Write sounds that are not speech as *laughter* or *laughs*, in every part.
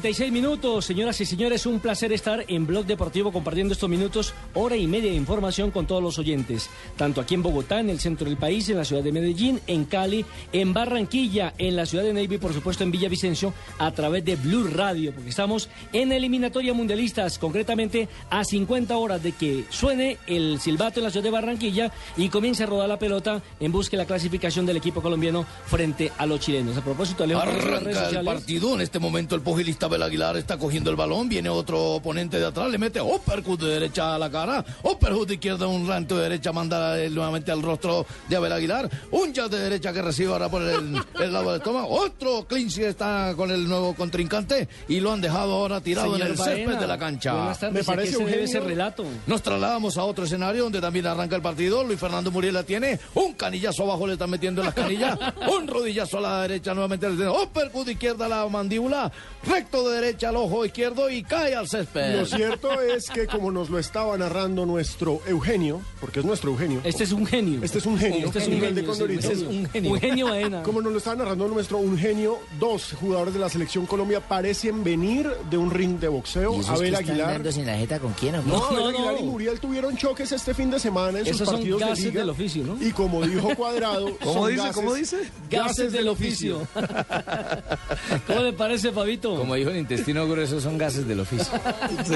36 minutos. Señoras y señores, un placer estar en Blog Deportivo compartiendo estos minutos, hora y media de información con todos los oyentes. Tanto aquí en Bogotá, en el centro del país, en la ciudad de Medellín, en Cali, en Barranquilla, en la ciudad de Neiva y por supuesto en Villavicencio a través de Blue Radio, porque estamos en eliminatoria mundialistas, concretamente a 50 horas de que suene el silbato en la ciudad de Barranquilla y comience a rodar la pelota en busca de la clasificación del equipo colombiano frente a los chilenos. A propósito, Alejo, ¿cuáles son las redes Arranca el partido. En este momento el pugilista Abel Aguilar está cogiendo el balón. Viene otro oponente de atrás. Le mete uppercut de derecha a la cara. Uppercut de izquierda. Un ranto de derecha. Manda nuevamente al rostro de Abel Aguilar. Un jab de derecha que recibe ahora por el, el lado del estómago. Otro clinch está con el nuevo contrincante. Y lo han dejado ahora tirado en el césped Baena, de la cancha. Tardes. Me ¿a qué parece, Eugenio, ese relato? Nos trasladamos a otro escenario donde también arranca el partido. Luis Fernando Muriel la tiene. Un canillazo abajo le están metiendo en las canillas. *laughs* Un rodillazo a la derecha nuevamente. Uppercut de izquierda a la mandíbula. Recto de derecha al ojo izquierdo y cae al césped. Lo cierto es que como nos lo estaba narrando nuestro Eugenio, porque es nuestro Eugenio, Este es un genio. Este es un genio. Este es Un de genio. este es un genio. Un genio Baena. como nos lo estaba narrando nuestro un genio, dos jugadores de la selección Colombia parecen venir de un ring de boxeo. ¿Y Abel Aguilar. sin la jeta con quién o qué? No, No, Abel no, Aguilar no. y Muriel tuvieron choques este fin de semana en sus Esos son partidos gases de liga. del oficio, ¿no? Y como dijo Cuadrado, *laughs* ¿Cómo son dice? gases- ¿Cómo dice? Gases del oficio. *laughs* ¿Cómo le parece, Fabito? Como dijo el intestino grueso, son gases del oficio. *laughs* Sí.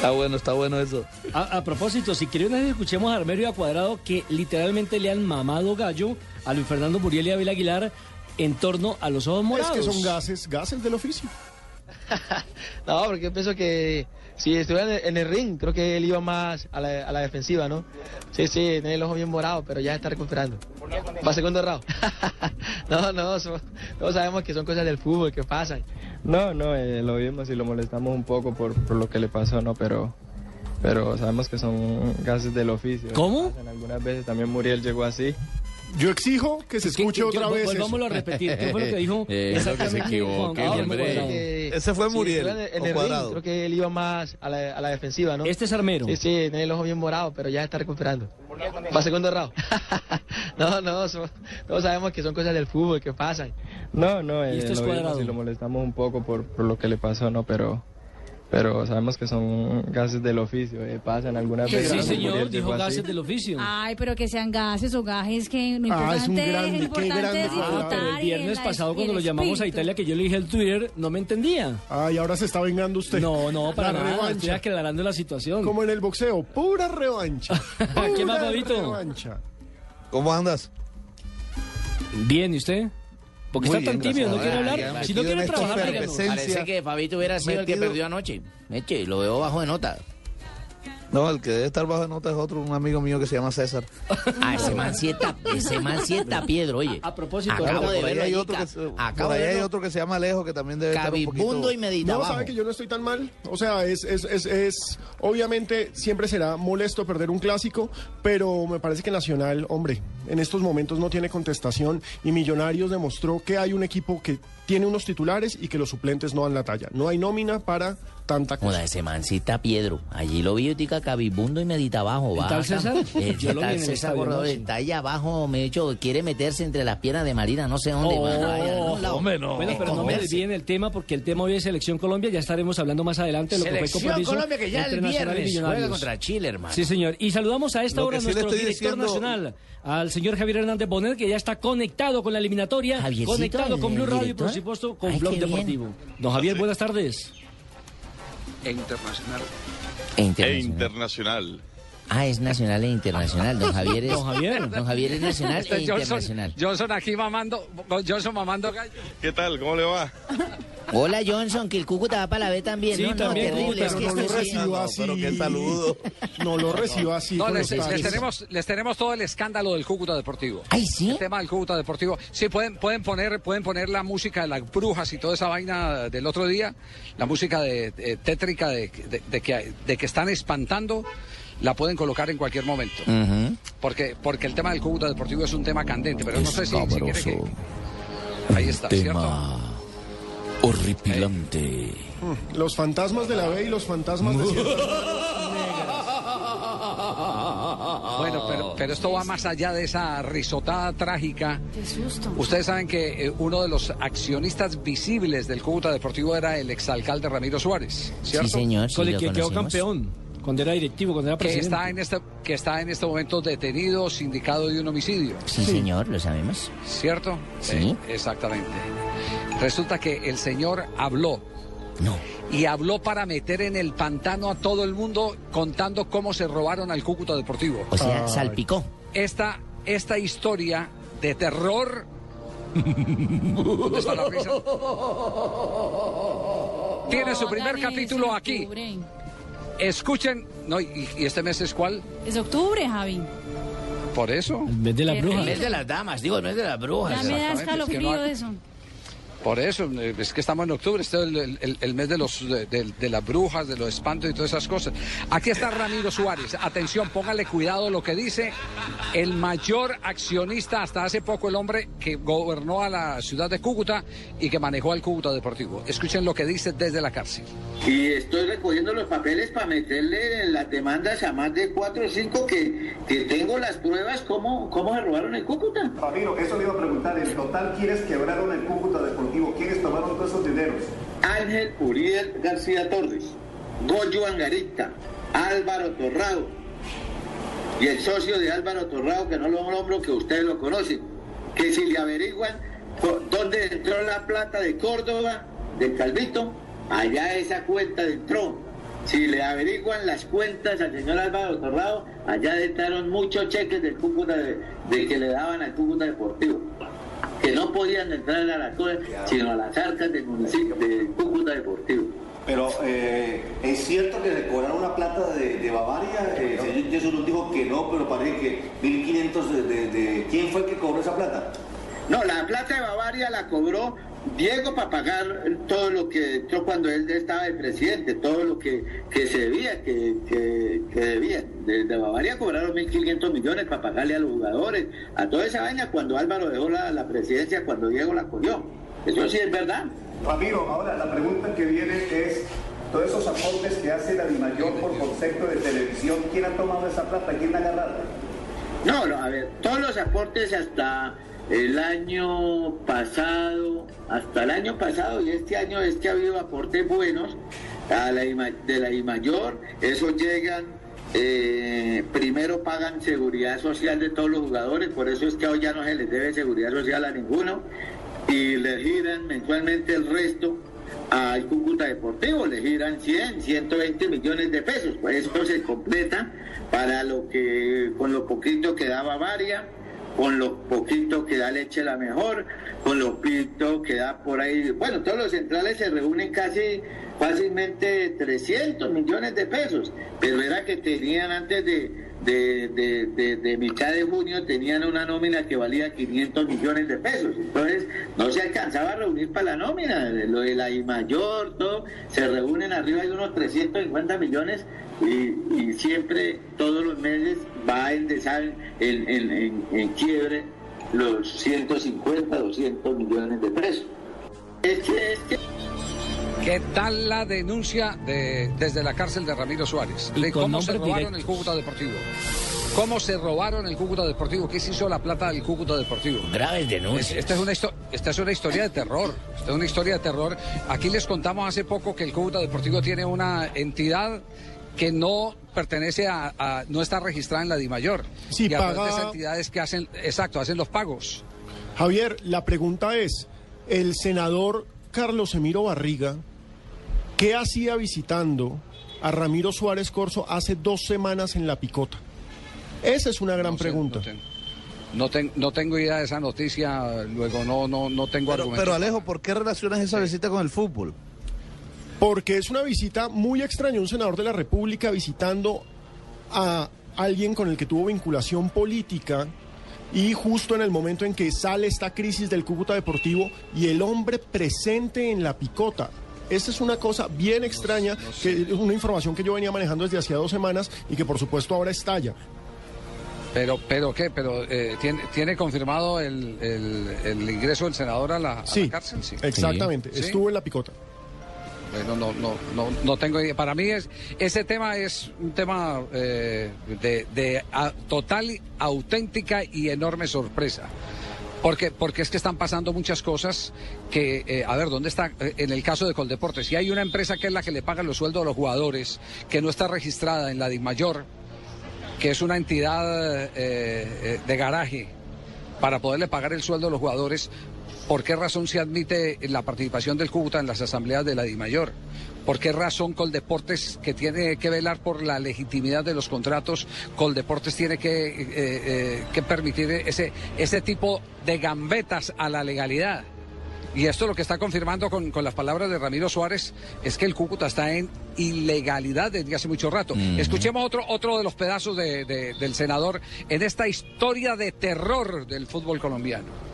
Está bueno, está bueno eso. A, a propósito, si quieren escuchemos a Armerio y a Cuadrado que literalmente le han mamado gallo a Luis Fernando Muriel y a Abel Aguilar en torno a los ojos Es morados. que son gases, gases del oficio. *laughs* No, porque yo pienso que si estuviera en el, en el ring, creo que él iba más a la, a la defensiva, ¿no? Sí, sí, tiene el ojo bien morado, pero ya está recuperando. Va segundo round. *laughs* no, no, son- todos sabemos que son cosas del fútbol que pasan. No, no, eh, lo vimos y lo molestamos un poco por, por lo que le pasó, ¿no? Pero, pero sabemos que son gases del oficio. ¿Cómo? Algunas veces también Muriel llegó así. Yo exijo que se ¿Qué- escuche otra vez. Volvámoslo a repetir. ¿Qué fue lo que dijo? *laughs* Eh, eso que se equivoque, Juan Carlos hombre. Que Ese fue Muriel, en, el Cuadrado. ring, creo que él iba más a la, a la defensiva, ¿no? Este es Armero. Sí, sí, tiene el ojo bien morado, pero ya está recuperando. Va segundo round. *laughs* no, no, son- todos sabemos que son cosas del fútbol que pasan. No, no, Y eh, esto es lo vimos y lo molestamos un poco por, por lo que le pasó, ¿no? Pero, pero sabemos que son gases del oficio. eh, pasan algunas veces. Sí, señor, dijo gases del oficio. Ay, pero que sean gases o gajes, que lo Ah, es un grande, lo qué importante grande es. Ah, pero el viernes pasado cuando lo llamamos a. Italia que yo le dije el Twitter, no me entendía. Ay, ahora se está vengando usted. No, no, para La nada. Estoy revancha. aclarando la situación. Como en el boxeo, pura revancha. *laughs* ¿Qué más, revancha. ¿Cómo andas? Bien, ¿y usted? Porque Muy está tan tímido, no quiere a hablar. Si no quiere trabajar. Parece que Fabito hubiera sido el que perdió anoche. Eche, lo veo bajo de nota. *laughs* No, el que debe estar bajo de nota es otro, un amigo mío que se llama César. Ah, ese man sí está, ese man sí está Piedro, oye. A propósito, acabo por de verlo hay otro que se, acabo por ahí de hay verlo otro que se llama Alejo que también debe estar un poquito... cabibundo y medita No, sabe que yo no estoy tan mal. O sea, es, es, es, es- obviamente siempre será molesto perder un clásico, pero me parece que Nacional, hombre, en estos momentos no tiene contestación y Millonarios demostró que hay un equipo que tiene unos titulares y que los suplentes no dan la talla. No hay nómina para tanta cosa. Joda, ese mancita Piedro. Allí lo vi, tica cabibundo y medita abajo. ¿El tal. César? El *laughs* Yo lo vi tal en el César estadio anoche. está allá abajo, me he dicho, quiere meterse entre las piernas de Marina, no sé dónde. Oh, algún lado. hombre, no. Bueno, pero no me Esconderse. desvíen el tema porque el tema hoy es Selección Colombia. Ya estaremos hablando más adelante de lo que fue el Selección compromiso Colombia que ya entre el Nacional y viernes juega Millonarios. contra Chile, hermano. Sí, señor. Y saludamos a esta Lo hora a sí le nuestro estoy director diciendo- nacional, al señor Javier Hernández Bonet, que ya está conectado con la eliminatoria, Javiercito, conectado el con Blue Radio y, por director. supuesto, con Ay, Blog qué bien. Deportivo. Don Javier, buenas tardes. E internacional. E E internacional. Ah, es nacional e internacional. Don Javier es, Don Javier. Don Javier es nacional e Este Johnson, internacional. Johnson aquí mamando, Johnson mamando gallo. ¿Qué tal? ¿Cómo le va? Hola Johnson, que el Cúcuta va para la B también. Sí, no, no, también, terrible. Cúcuta, es que no lo no, así. pero qué saludo. *laughs* No lo reciba así. No, les, les tenemos, les tenemos todo el escándalo del Cúcuta Deportivo. Ay, ¿sí? El tema del Cúcuta Deportivo. Sí, pueden, pueden, poner, pueden poner la música de las brujas y toda esa vaina del otro día, la música de, de- tétrica de, de- de que, de que están espantando, la pueden colocar en cualquier momento. Porque, porque el tema del Cúcuta Deportivo es un tema candente, pero no sé si, si quiere que... Ahí está, ¿cierto? horripilante. Los fantasmas de la B y los fantasmas de *laughs* Bueno, pero, pero esto va más allá de esa risotada trágica. Qué susto. Ustedes saben que eh, uno de los accionistas visibles del Cúcuta Deportivo era el exalcalde Ramiro Suárez, ¿cierto? Sí, señor. sí, Con el que quedó campeón. Cuando era directivo, cuando era Que presidente. está, en este, que está en este momento detenido, sindicado de un homicidio, Sí, señor, lo sabemos. ¿cierto? Sí. Eh, exactamente. Resulta que el señor habló No. y habló para meter en el pantano a todo el mundo contando cómo se robaron al Cúcuta Deportivo. O sea, salpicó. esta, esta historia de terror. ¿Dónde está la risa? *laughs* Tiene su primer capítulo aquí. Escuchen. No, y, y este mes es cuál? Es octubre, Javi. Por eso. En vez de la Qué bruja. El mes de las damas, digo, el mes de las brujas. Ya me da exactamente, es que escalofrío no hay- eso. Por eso, eh, es que estamos en octubre, este es el, el- el mes de, los, de, de- de las brujas, de los espantos y todas esas cosas. Aquí está Ramiro Suárez. Atención, póngale cuidado lo que dice el mayor accionista hasta hace poco, el hombre que gobernó a la ciudad de Cúcuta y que manejó al Cúcuta Deportivo. Escuchen lo que dice desde la cárcel. Y estoy recogiendo los papeles para meterle en las demandas a más de cuatro o cinco que, que tengo las pruebas cómo, cómo se robaron el Cúcuta. Ramiro, eso le iba a preguntar. En total, ¿quiénes quebraron el Cúcuta Deportivo? ¿Quiénes tomaron todos esos dineros? Ángel Uriel García Torres, Goyo Angarita, Álvaro Torrado y el socio de Álvaro Torrado, que no lo nombro, que ustedes lo conocen, que si le averiguan dónde entró la plata de Córdoba, del Calvito, allá esa cuenta entró. Si le averiguan las cuentas al señor Álvaro Torrado, allá entraron muchos cheques del Cúcuta de, de que le daban al Cúcuta Deportivo que no podían entrar a la cosa, sino a las arcas del municipio de Cúcuta Deportivo. Pero eh, es cierto que le cobraron una plata de, de Bavaria. Eh, el señor Jesús nos dijo que no, pero parece que 1.500 de, de, de- ¿Quién fue el que cobró esa plata? No, la plata de Bavaria la cobró Diego para pagar todo lo que entró cuando él estaba de presidente, todo lo que, que se debía, que, que, que debía. De, de Bavaria cobraron 1.500 millones para pagarle a los jugadores, a toda esa vaina cuando Álvaro dejó la, la presidencia, cuando Diego la cogió. Eso sí es verdad. Ramiro, ahora la pregunta que viene es, todos esos aportes que hace la DIMAYOR por concepto de televisión, ¿quién ha tomado esa plata? ¿Quién la ha agarrado? No, no, a ver, todos los aportes hasta el año pasado, hasta el año pasado y este año es que ha habido aportes buenos a la IMA- de la IMAYOR, esos llegan, eh, primero pagan seguridad social de todos los jugadores, por eso es que hoy ya no se les debe seguridad social a ninguno, y le giran mensualmente el resto al Cúcuta Deportivo, le giran 100, 120 millones de pesos, pues eso se completa para lo que, con lo poquito que da Bavaria, con lo poquito que da leche la mejor, con lo poquito que da por ahí, bueno, todos los centrales se reúnen casi fácilmente 300 millones de pesos, pero era que tenían antes de, de, de, de- de mitad de junio, tenían una nómina que valía 500 millones de pesos, entonces no se alcanzaba a reunir para la nómina, lo de la I mayor, todo, se reúnen arriba de unos 350 millones y, siempre, todos los meses, va en, desa- en, en, en, en quiebre los 150, 200 millones de pesos. Es que, es que ¿Qué tal la denuncia de, desde la cárcel de Ramiro Suárez? De cómo se robaron directos. el Cúcuta Deportivo. ¿Cómo se robaron el Cúcuta Deportivo? ¿Qué se hizo la plata del Cúcuta Deportivo? Graves Es- denuncias. Esta es, una histo- esta es una historia de terror. Esta es una historia de terror. Aquí les contamos hace poco que el Cúcuta Deportivo tiene una entidad que no pertenece a, a- no está registrada en la DIMAYOR. Sí, y aparte paga- esas entidades que hacen, exacto, hacen los pagos. Javier, la pregunta es, el senador Carlos Emiro Barriga, ¿qué hacía visitando a Ramiro Suárez Corso hace dos semanas en La Picota? Esa es una gran No sé, pregunta. no ten- No, ten- no tengo idea de esa noticia, luego no, no, no tengo Pero, argumentos. pero Alejo, ¿por qué relacionas esa visita con el fútbol? Porque es una visita muy extraña, un senador de la República visitando a alguien con el que tuvo vinculación política y justo en el momento en que sale esta crisis del Cúcuta Deportivo y el hombre presente en la picota. Esta es una cosa bien extraña, que es una información que yo venía manejando desde hacía dos semanas y que por supuesto ahora estalla. Pero, pero ¿qué? Pero eh, ¿tiene, ¿tiene confirmado el, el- el ingreso del senador a la, a la Sí, cárcel? Sí. exactamente, ¿Sí? estuvo en la picota. Bueno, no, no, no, no tengo idea. Para mí es, ese tema es un tema eh, de, de a- total, auténtica y enorme sorpresa. Porque, porque es que están pasando muchas cosas que, eh, a ver, ¿dónde está? Eh, En el caso de Coldeportes, si hay una empresa que es la que le paga los sueldos a los jugadores, que no está registrada en la DIMAYOR, que es una entidad eh, de garaje para poderle pagar el sueldo a los jugadores, ¿por qué razón se admite la participación del Cúcuta en las asambleas de la DIMAYOR? ¿Por qué razón Coldeportes, que tiene que velar por la legitimidad de los contratos, Coldeportes tiene que, eh, eh, que permitir ese, ese tipo de gambetas a la legalidad? Y esto lo que está confirmando con, con las palabras de Ramiro Suárez es que el Cúcuta está en ilegalidad desde hace mucho rato. Escuchemos otro, otro de los pedazos de- de- del senador en esta historia de terror del fútbol colombiano.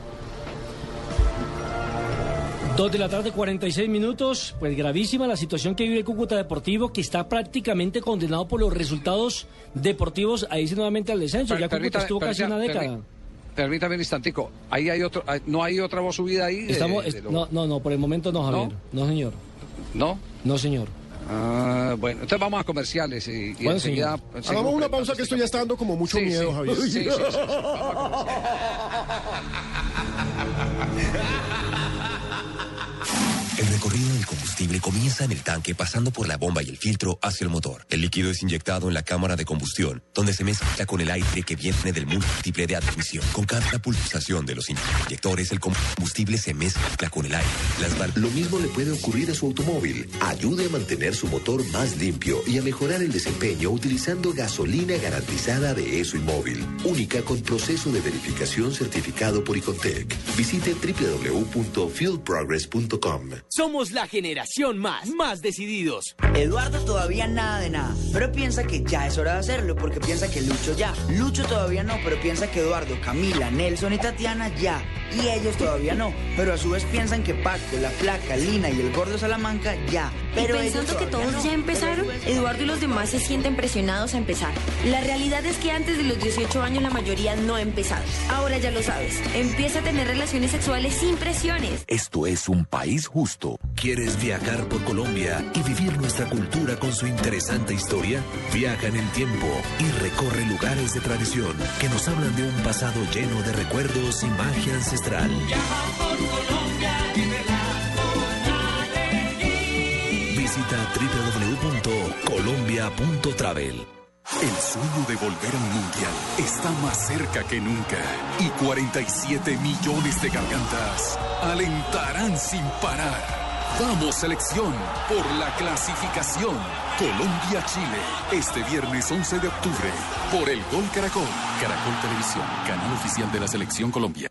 Dos de la tarde, 46 minutos. Pues gravísima la situación que vive el Cúcuta Deportivo, que está prácticamente condenado por los resultados deportivos a irse nuevamente al descenso. Ya Cúcuta estuvo casi una década. Permítame un instantico. Ahí hay otro, hay- no hay otra voz subida ahí. de- Estamos, de es- lo- no, no, no, por el momento no, Javier. No, señor. ¿No? No, señor. Ah, bueno, entonces vamos a comerciales y, y Bueno, enseguida. Hagamos una pausa que esto ya está dando como mucho Sí, miedo, sí. Javier. Sí, sí, sí, sí. Vamos a *laughs* ha ha ha El recorrido del combustible comienza en el tanque pasando por la bomba y el filtro hacia el motor. El líquido es inyectado en la cámara de combustión, donde se mezcla con el aire que viene del múltiple de admisión. Con cada pulsación de los inyectores, el combustible se mezcla con el aire. Lo mismo le puede ocurrir a su automóvil. Ayude a mantener su motor más limpio y a mejorar el desempeño utilizando gasolina garantizada de ESO Inmóvil, única con proceso de verificación certificado por Icontec. Visite www.fuelprogress.com. Somos la generación más, más decididos. Eduardo todavía nada de nada, pero piensa que ya es hora de hacerlo porque piensa que Lucho ya. Lucho todavía no, pero piensa que Eduardo, Camila, Nelson y Tatiana ya. Y ellos todavía no, pero a su vez piensan que Paco, la Flaca, Lina y el Gordo Salamanca ya. Pero y pensando que todos no. ya empezaron, Eduardo y los demás se sienten presionados a empezar. La realidad es que antes de los 18 años la mayoría no ha empezado. Ahora ya lo sabes. Empieza a tener relaciones sexuales sin presiones. Esto es un país justo. ¿Quieres viajar por Colombia y vivir nuestra cultura con su interesante historia? Viaja en el tiempo y recorre lugares de tradición que nos hablan de un pasado lleno de recuerdos y magia ancestral. Visita www.colombia.travel. El sueño de volver a un mundial está más cerca que nunca y 47 millones de gargantas alentarán sin parar. Vamos selección por la clasificación. Colombia-Chile, este viernes 11 de octubre, por el Gol Caracol. Caracol Televisión, canal oficial de la selección Colombia.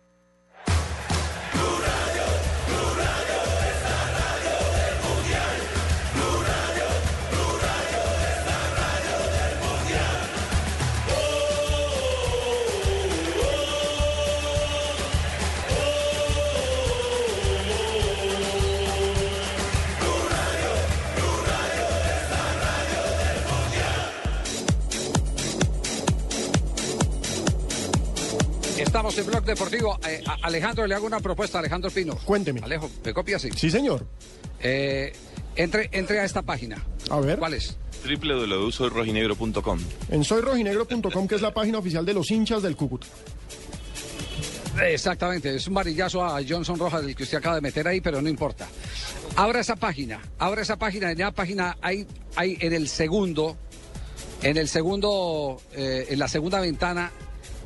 Estamos en Blog Deportivo. Eh, Alejandro, le hago una propuesta a Alejandro Pino. Cuénteme. Alejo, ¿me copia así? Sí, señor. Eh, Entre, entre a esta página. A ver. ¿Cuál es? www.soyrojinegro.com. En soyrojinegro.com, que es la página oficial de los hinchas del Cúcuta. Exactamente, es un varillazo a Johnson Rojas del que usted acaba de meter ahí, pero no importa. Abra esa página, abra esa página, en la página hay, hay en el segundo, en el segundo, eh, en la segunda ventana,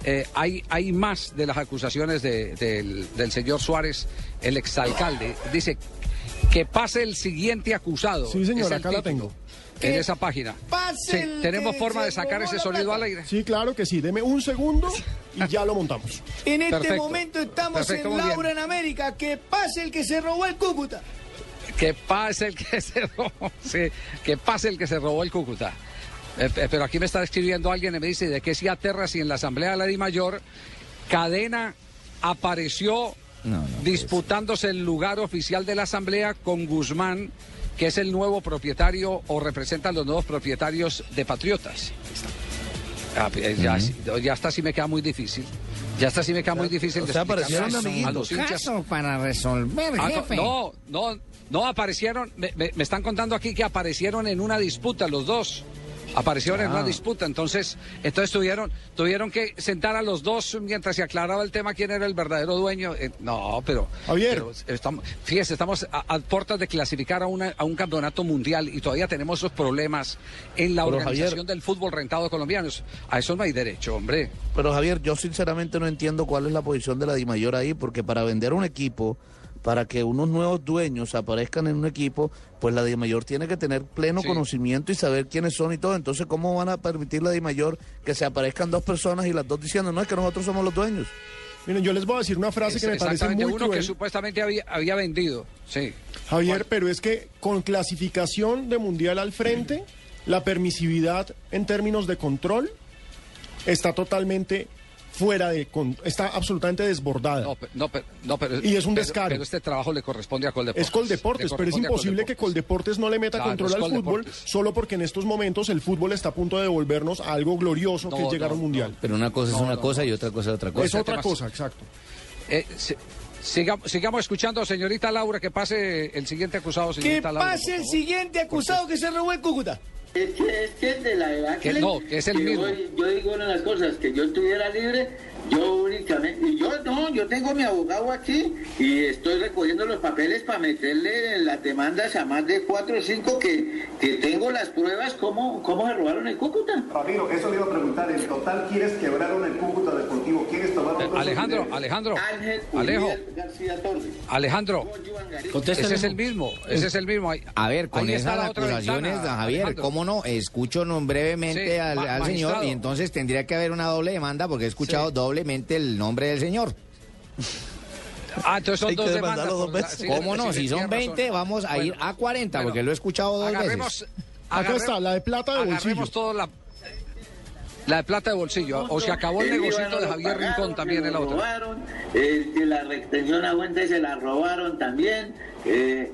eh, hay, hay más de las acusaciones de- del, del señor Suárez, el exalcalde. Dice que pase el siguiente acusado. Sí, señor, acá la título tengo. En esa página. Sí, ¿Tenemos forma de sacar ese sonido al aire? Sí, claro que sí. Deme un segundo y ya lo montamos. En este Perfecto. momento estamos Perfecto, en bien. Laura en América. Que pase el que se robó el Cúcuta. Que pase el que se *laughs* robó, sí, que pase el que se robó el Cúcuta. Eh, eh, pero aquí me está escribiendo alguien y me dice de que si aterra si en la asamblea de la Di Mayor Cadena apareció disputándose el lugar oficial de la asamblea con Guzmán, que es el nuevo propietario o representa a los nuevos propietarios de Patriotas. Ah, eh, ya, ya está sí me queda muy difícil. Ya está sí me queda muy difícil. o sea, aparecieron a los. Caso para resolver, Ah, no, jefe. no, no, no aparecieron, me, me- me están contando aquí que aparecieron en una disputa los dos. Aparecieron en Ah. una disputa, entonces, entonces tuvieron, tuvieron que sentar a los dos mientras se aclaraba el tema quién era el verdadero dueño. Eh, no, pero, Javier. pero estamos, fíjese, estamos a, a puertas de clasificar a, una- a un campeonato mundial y todavía tenemos esos problemas en la Pero, organización Javier- del fútbol rentado colombiano. A eso no hay derecho, hombre. Pero Javier, yo sinceramente no entiendo cuál es la posición de la Dimayor ahí, porque para vender un equipo, para que unos nuevos dueños aparezcan en un equipo, pues la Dimayor tiene que tener pleno Sí. conocimiento y saber quiénes son y todo. Entonces, ¿cómo van a permitir la Dimayor que se aparezcan dos personas y las dos diciendo, no, es que nosotros somos los dueños? Miren, yo les voy a decir una frase que me parece muy uno cruel. que supuestamente había, había vendido. Sí. Javier, pero es que con clasificación de mundial al frente, la permisividad en términos de control está totalmente fuera de con- está absolutamente desbordada. No, no, pe- no, pero, Y es un descaro. Pero, este trabajo le corresponde a Coldeportes. es Coldeportes, pero es imposible que Coldeportes no le meta Claro, control al fútbol solo porque en estos momentos el fútbol está a punto de devolvernos a algo glorioso que es llegar a un no, mundial. Pero una cosa es No, una no, cosa y otra cosa es otra cosa. es otra cosa, exacto. Eh, si- sigamos, sigamos escuchando, señorita Laura, que pase el siguiente acusado, Que señorita Laura. pase el siguiente acusado que se robó el Cúcuta. Es que, es que de la edad Que no, que es el mismo. Yo, yo digo una de las cosas, que yo estuviera libre, yo únicamente, y yo no, yo tengo mi abogado aquí y estoy recogiendo los papeles para meterle las demandas a más de cuatro o cinco que, que tengo las pruebas cómo, cómo se robaron el Cúcuta. Ramiro, eso le iba a preguntar. En total, ¿quieres quebraron el Cúcuta Deportivo? ¿Quieres tomar Eh, Alejandro, Alejandro, Ángel Alejo, García Torres. Alejandro, ese es el mismo, ese es el mismo. Ahí- A ver, con esas la otra acusaciones, Javier, Alejandro. ¿cómo no? Escucho no, brevemente Sí, al, al señor y entonces tendría que haber una doble demanda porque he escuchado Sí. doblemente el nombre del señor. Ah, entonces son dos demandas. dos la- veces. ¿Cómo no? Si son tiene 20, razón. vamos a ir Bueno, a 40 bueno, porque lo he escuchado dos agarremos, veces. Acá está, la de plata de bolsillo. La, la de plata de bolsillo. O se acabó el negocito de Javier pagaron, Rincón también el otro. robaron, eh, que la retención a se la robaron también. eh,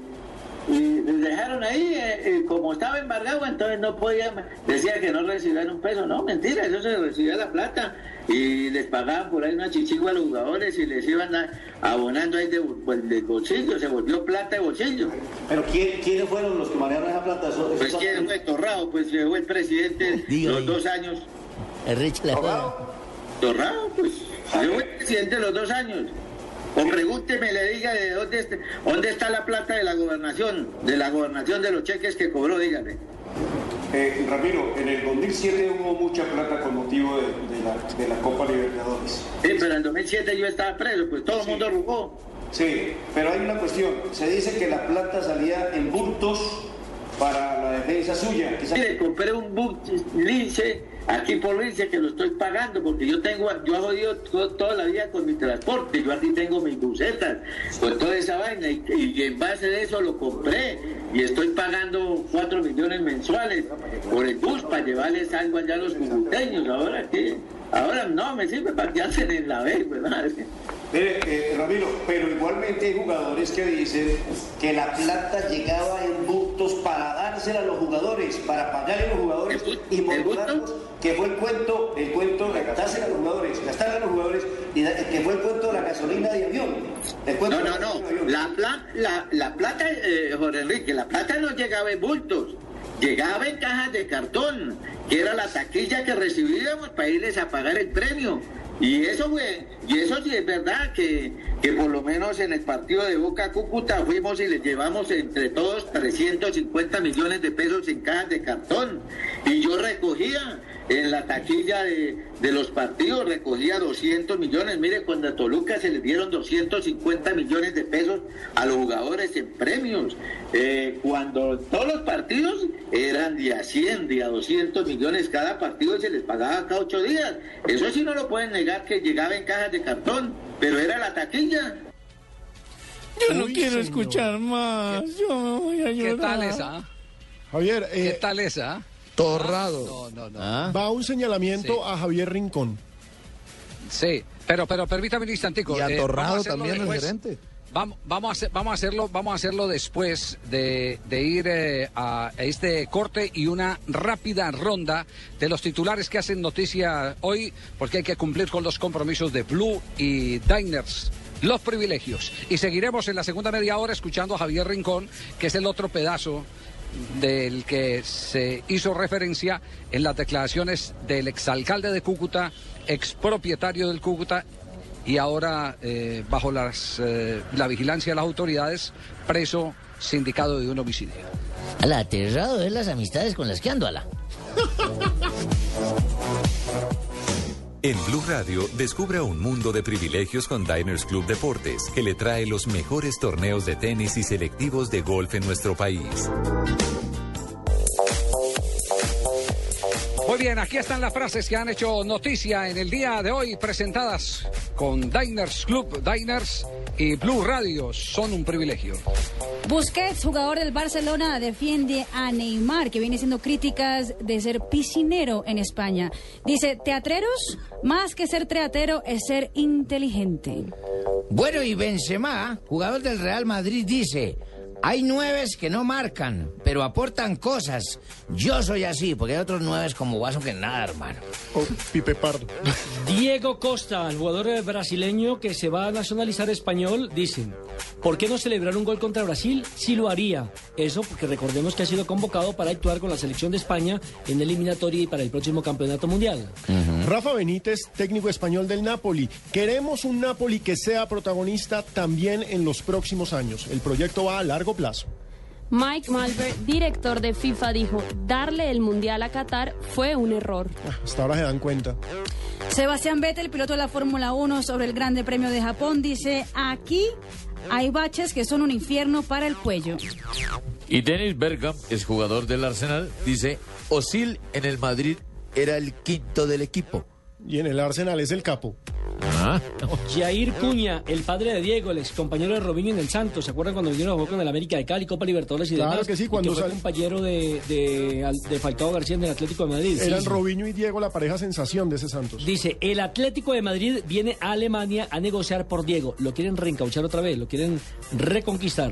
y les dejaron ahí, eh, eh, como estaba embargado, entonces no podían, decía que no recibían un peso. No, mentira, eso se recibía la plata y les pagaban por ahí una chichigua a los jugadores y les iban a- abonando ahí de, pues, de bolsillo, se volvió plata de bolsillo. Pero ¿quién- ¿quiénes fueron los que manejaron esa plata? Eso- Pues quién fue Torrado, pues llegó el presidente los dos años. Es Rich Torrado, pues yo fui presidente los dos años. O pregúnteme, le diga de dónde, está- dónde está la plata de la gobernación, de la gobernación de los cheques que cobró, dígame. Eh, Ramiro, en el 2007 hubo mucha plata con motivo de, de la, de la Copa Libertadores. Sí, pero en el 2007 yo estaba preso, pues todo el mundo rugó. Sí, pero hay una cuestión. Se dice que la plata salía en bultos para defensa suya. Quizá- Mire, compré un bus lince aquí por lince que lo estoy pagando porque yo tengo, yo he jodido to- toda la vida con mi transporte, yo aquí tengo mis bucetas, con toda esa vaina y, y en base de eso lo compré y estoy pagando 4 millones mensuales por el bus para llevarles algo allá a los cucuteños. Ahora que, ahora no, me sirve para que hacen en la vez, ¿verdad? Mire, eh, Ramiro, pero igualmente hay jugadores que dicen que la plata llegaba en bultos para dársela a los jugadores, para pagarle a los jugadores y mostrarnos que fue el cuento, el cuento de gastársela a los jugadores, gastarle a los jugadores y da- que fue el cuento de la gasolina de avión. El cuento No, no, no. La, pla- la, la plata, eh, Jorge Enrique, la plata no llegaba en bultos. Llegaba en cajas de cartón, que era la taquilla que recibíamos para irles a pagar el premio. Y eso fue, y eso sí es verdad que, que por lo menos en el partido de Boca Cúcuta fuimos y les llevamos entre todos 350 millones de pesos en cajas de cartón. Y yo recogía en la taquilla de, de los partidos, recogía 200 millones. Mire, cuando a Toluca se les dieron 250 millones de pesos a los jugadores en premios. Eh, cuando todos los partidos eran de a 100, de a 200 millones cada partido y se les pagaba cada ocho días. Eso sí no lo pueden negar que llegaba en cajas de cartón, pero era la taquilla. Yo no Uy, quiero señor. escuchar más. Yo me voy a ¿Qué tal esa? Javier, ¿Qué eh, tal esa? Torrado. No, no, no. ¿Ah? va un señalamiento Sí. a Javier Rincón. Sí, pero, pero permítame un instantico. Y eh, a atorrado hacerlo también el después. gerente. Vamos, vamos, a hacer- vamos, a hacerlo, vamos a hacerlo después de, de ir eh, a este corte y una rápida ronda de los titulares que hacen noticia hoy, porque hay que cumplir con los compromisos de Blue y Diners. Los privilegios. Y seguiremos en la segunda media hora escuchando a Javier Rincón, que es el otro pedazo del que se hizo referencia en las declaraciones del exalcalde de Cúcuta, expropietario del Cúcuta y ahora eh, bajo las, eh, la vigilancia de las autoridades, preso sindicado de un homicidio. Ala, aterrado de las amistades con las que ando, ala. *laughs* En Blue Radio, descubra un mundo de privilegios con Diners Club Deportes, que le trae los mejores torneos de tenis y selectivos de golf en nuestro país. Muy bien, aquí están las frases que han hecho noticia en el día de hoy, presentadas con Diners Club, Diners y Blue Radio. Son un privilegio. Busquets, jugador del Barcelona, defiende a Neymar, que viene siendo críticas de ser piscinero en España. Dice, teatreros, más que ser teatero es ser inteligente. Bueno, y Benzema, jugador del Real Madrid, dice... Hay nueves que no marcan, pero aportan cosas. Yo soy así, porque hay otros nueves como Guaso que nada, hermano. Oh, Pipe Pardo. Diego Costa, el jugador brasileño que se va a nacionalizar español, dicen, ¿por qué no celebrar un gol contra Brasil? Sí lo haría. Eso porque recordemos que ha sido convocado para actuar con la selección de España en la eliminatoria y para el próximo campeonato mundial. Rafa Benítez, técnico español del Napoli. Queremos un Napoli que sea protagonista también en los próximos años. El proyecto va a largo plazo. Mike Malver, director de FIFA, dijo, darle el Mundial a Qatar fue un error. Hasta ahora se dan cuenta. Sebastián Vettel, piloto de la Fórmula 1 sobre el Grande Premio de Japón, dice, aquí hay baches que son un infierno para el cuello. Y Dennis Bergkamp, es jugador del Arsenal, dice, Osil en el Madrid era el quinto del equipo. Y en el Arsenal es el capo. Ah, Jair Cuña, el padre de Diego, el ex compañero de Robinho en el Santos. ¿Se acuerdan cuando vinieron a jugar con el América de Cali, Copa Libertadores y Claro demás? que sí, Y cuando fue sal- compañero de, de, de Falcao García en el Atlético de Madrid. Eran sí. Robinho y Diego la pareja sensación de ese Santos. Dice, el Atlético de Madrid viene a Alemania a negociar por Diego. Lo quieren reencauchar otra vez, lo quieren reconquistar.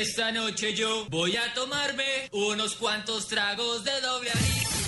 Esta noche yo voy a tomarme unos cuantos tragos de doble anís.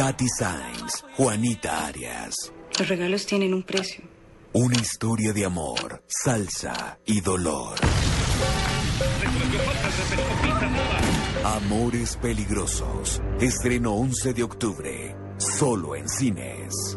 Katy Sainz, Juanita Arias. Los regalos tienen un precio. Una historia de amor, salsa y dolor. Amores peligrosos. Estreno 11 de octubre. Solo en cines.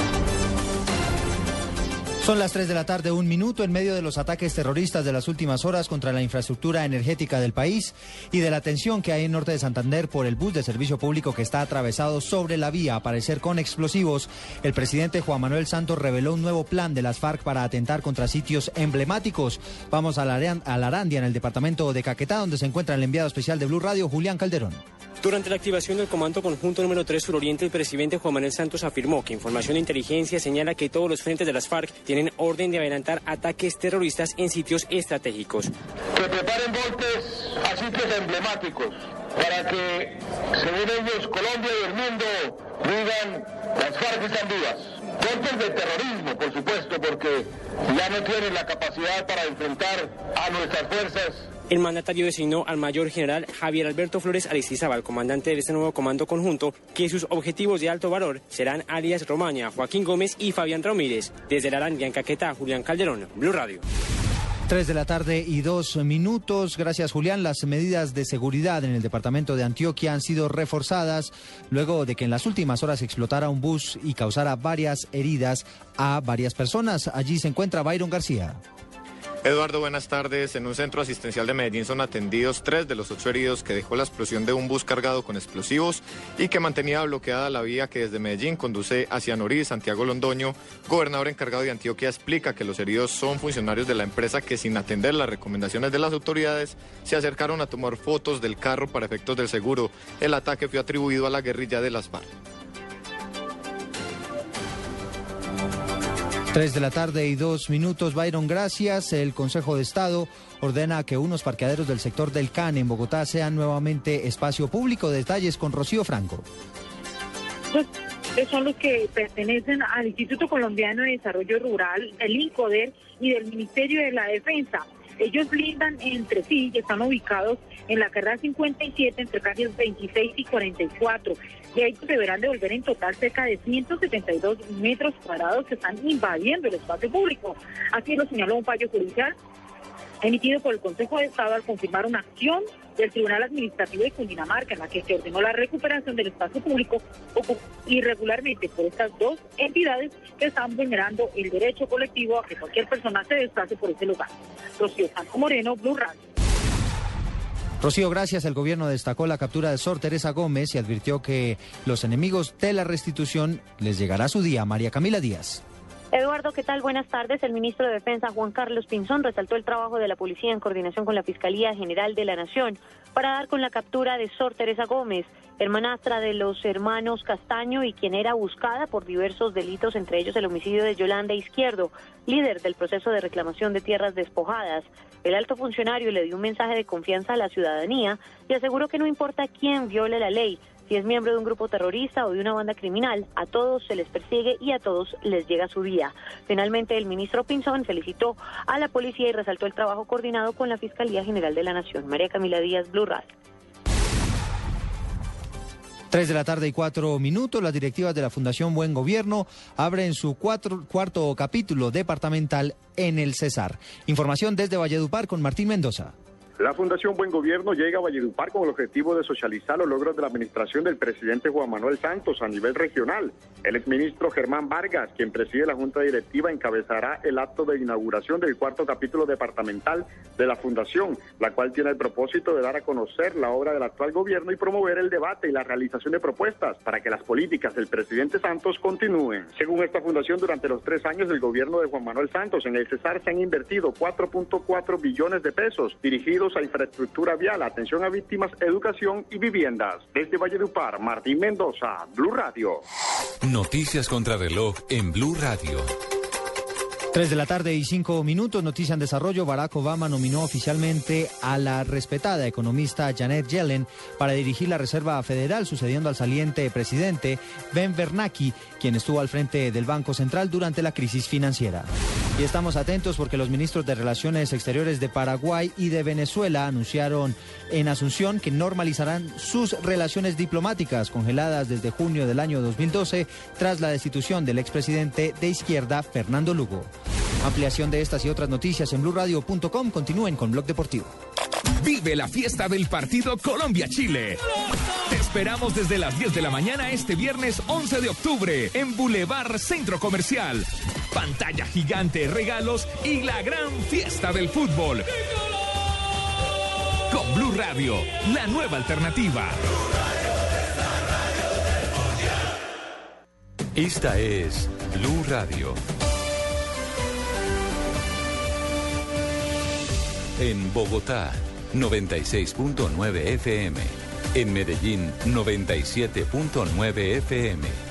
Son las 3 de la tarde, un minuto en medio de los ataques terroristas de las últimas horas contra la infraestructura energética del país y de la tensión que hay en norte de Santander por el bus de servicio público que está atravesado sobre la vía, a parecer con explosivos. El presidente Juan Manuel Santos reveló un nuevo plan de las FARC para atentar contra sitios emblemáticos. Vamos a la, a la Arandia, en el departamento de Caquetá, donde se encuentra el enviado especial de Blue Radio, Julián Calderón. Durante la activación del Comando Conjunto número 3 Suroriente, el presidente Juan Manuel Santos afirmó que información de inteligencia señala que todos los frentes de las FARC tienen orden de adelantar ataques terroristas en sitios estratégicos. Que preparen golpes a sitios emblemáticos para que, según ellos, Colombia y el mundo digan las FARC están vivas. Golpes de terrorismo, por supuesto, porque ya no tienen la capacidad para enfrentar a nuestras fuerzas el mandatario designó al mayor general Javier Alberto Flores Aristizábal, comandante de este nuevo comando conjunto, que sus objetivos de alto valor serán alias Romaña, Joaquín Gómez y Fabián Ramírez. Desde la Arandia, en Caquetá, Julián Calderón, Blue Radio. 3 de la tarde y dos minutos. Gracias, Julián. Las medidas de seguridad en el departamento de Antioquia han sido reforzadas luego de que en las últimas horas explotara un bus y causara varias heridas a varias personas. Allí se encuentra Byron García. Eduardo, buenas tardes. En un centro asistencial de Medellín son atendidos tres de los ocho heridos que dejó la explosión de un bus cargado con explosivos y que mantenía bloqueada la vía que desde Medellín conduce hacia Noriz, Santiago Londoño. Gobernador encargado de Antioquia explica que los heridos son funcionarios de la empresa que sin atender las recomendaciones de las autoridades se acercaron a tomar fotos del carro para efectos del seguro. El ataque fue atribuido a la guerrilla de las FARC. 3 de la tarde y dos minutos. Byron, gracias. El Consejo de Estado ordena que unos parqueaderos del sector del CAN en Bogotá sean nuevamente espacio público. Detalles con Rocío Franco. son los que pertenecen al Instituto Colombiano de Desarrollo Rural, el INCODER y del Ministerio de la Defensa. Ellos blindan entre sí y están ubicados en la carrera 57 entre calles 26 y 44. Y ahí deberán devolver en total cerca de 172 metros cuadrados que están invadiendo el espacio público. Así lo señaló un fallo judicial emitido por el Consejo de Estado al confirmar una acción del Tribunal Administrativo de Cundinamarca en la que se ordenó la recuperación del espacio público irregularmente por estas dos entidades que están vulnerando el derecho colectivo a que cualquier persona se desplace por ese lugar. Rocío Santo Moreno, Blue Radio. Rocío, gracias. El gobierno destacó la captura de Sor Teresa Gómez y advirtió que los enemigos de la restitución les llegará su día. María Camila Díaz. Eduardo, ¿qué tal? Buenas tardes. El ministro de Defensa, Juan Carlos Pinzón, resaltó el trabajo de la policía en coordinación con la Fiscalía General de la Nación para dar con la captura de Sor Teresa Gómez, hermanastra de los hermanos Castaño y quien era buscada por diversos delitos, entre ellos el homicidio de Yolanda Izquierdo, líder del proceso de reclamación de tierras despojadas. El alto funcionario le dio un mensaje de confianza a la ciudadanía y aseguró que no importa quién viole la ley, si es miembro de un grupo terrorista o de una banda criminal, a todos se les persigue y a todos les llega su día. Finalmente, el ministro Pinzón felicitó a la policía y resaltó el trabajo coordinado con la Fiscalía General de la Nación. María Camila Díaz, Blue Radio. Tres de la tarde y cuatro minutos, las directivas de la Fundación Buen Gobierno abren su cuarto capítulo departamental en el Cesar. Información desde Valledupar con Martín Mendoza. La Fundación Buen Gobierno llega a Valledupar con el objetivo de socializar los logros de la administración del presidente Juan Manuel Santos a nivel regional. El exministro Germán Vargas, quien preside la Junta Directiva, encabezará el acto de inauguración del cuarto capítulo departamental de la Fundación, la cual tiene el propósito de dar a conocer la obra del actual gobierno y promover el debate y la realización de propuestas para que las políticas del presidente Santos continúen. Según esta fundación, durante los tres años del gobierno de Juan Manuel Santos en el Cesar se han invertido 4.4 billones de pesos dirigidos a infraestructura vial, atención a víctimas, educación y viviendas. Desde Valledupar, Martín Mendoza, Blue Radio. Noticias contra reloj en Blue Radio. Tres de la tarde y cinco minutos, noticia en desarrollo. Barack Obama nominó oficialmente a la respetada economista Janet Yellen para dirigir la Reserva Federal, sucediendo al saliente presidente Ben Bernanke, quien estuvo al frente del Banco Central durante la crisis financiera. Y estamos atentos porque los ministros de Relaciones Exteriores de Paraguay y de Venezuela anunciaron en Asunción que normalizarán sus relaciones diplomáticas congeladas desde junio del año 2012 tras la destitución del expresidente de izquierda Fernando Lugo. Ampliación de estas y otras noticias en blurradio.com. Continúen con Blog Deportivo. Vive la fiesta del partido Colombia-Chile. Te esperamos desde las 10 de la mañana este viernes 11 de octubre en Boulevard Centro Comercial. Pantalla gigante, regalos y la gran fiesta del fútbol. Con Blue Radio, la nueva alternativa. Esta es Blue Radio. En Bogotá, 96.9 FM. En Medellín, 97.9 FM.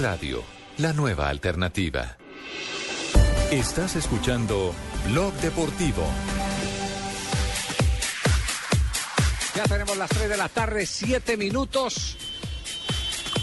Radio, la nueva alternativa. Estás escuchando Blog Deportivo. Ya tenemos las 3 de la tarde, 7 minutos.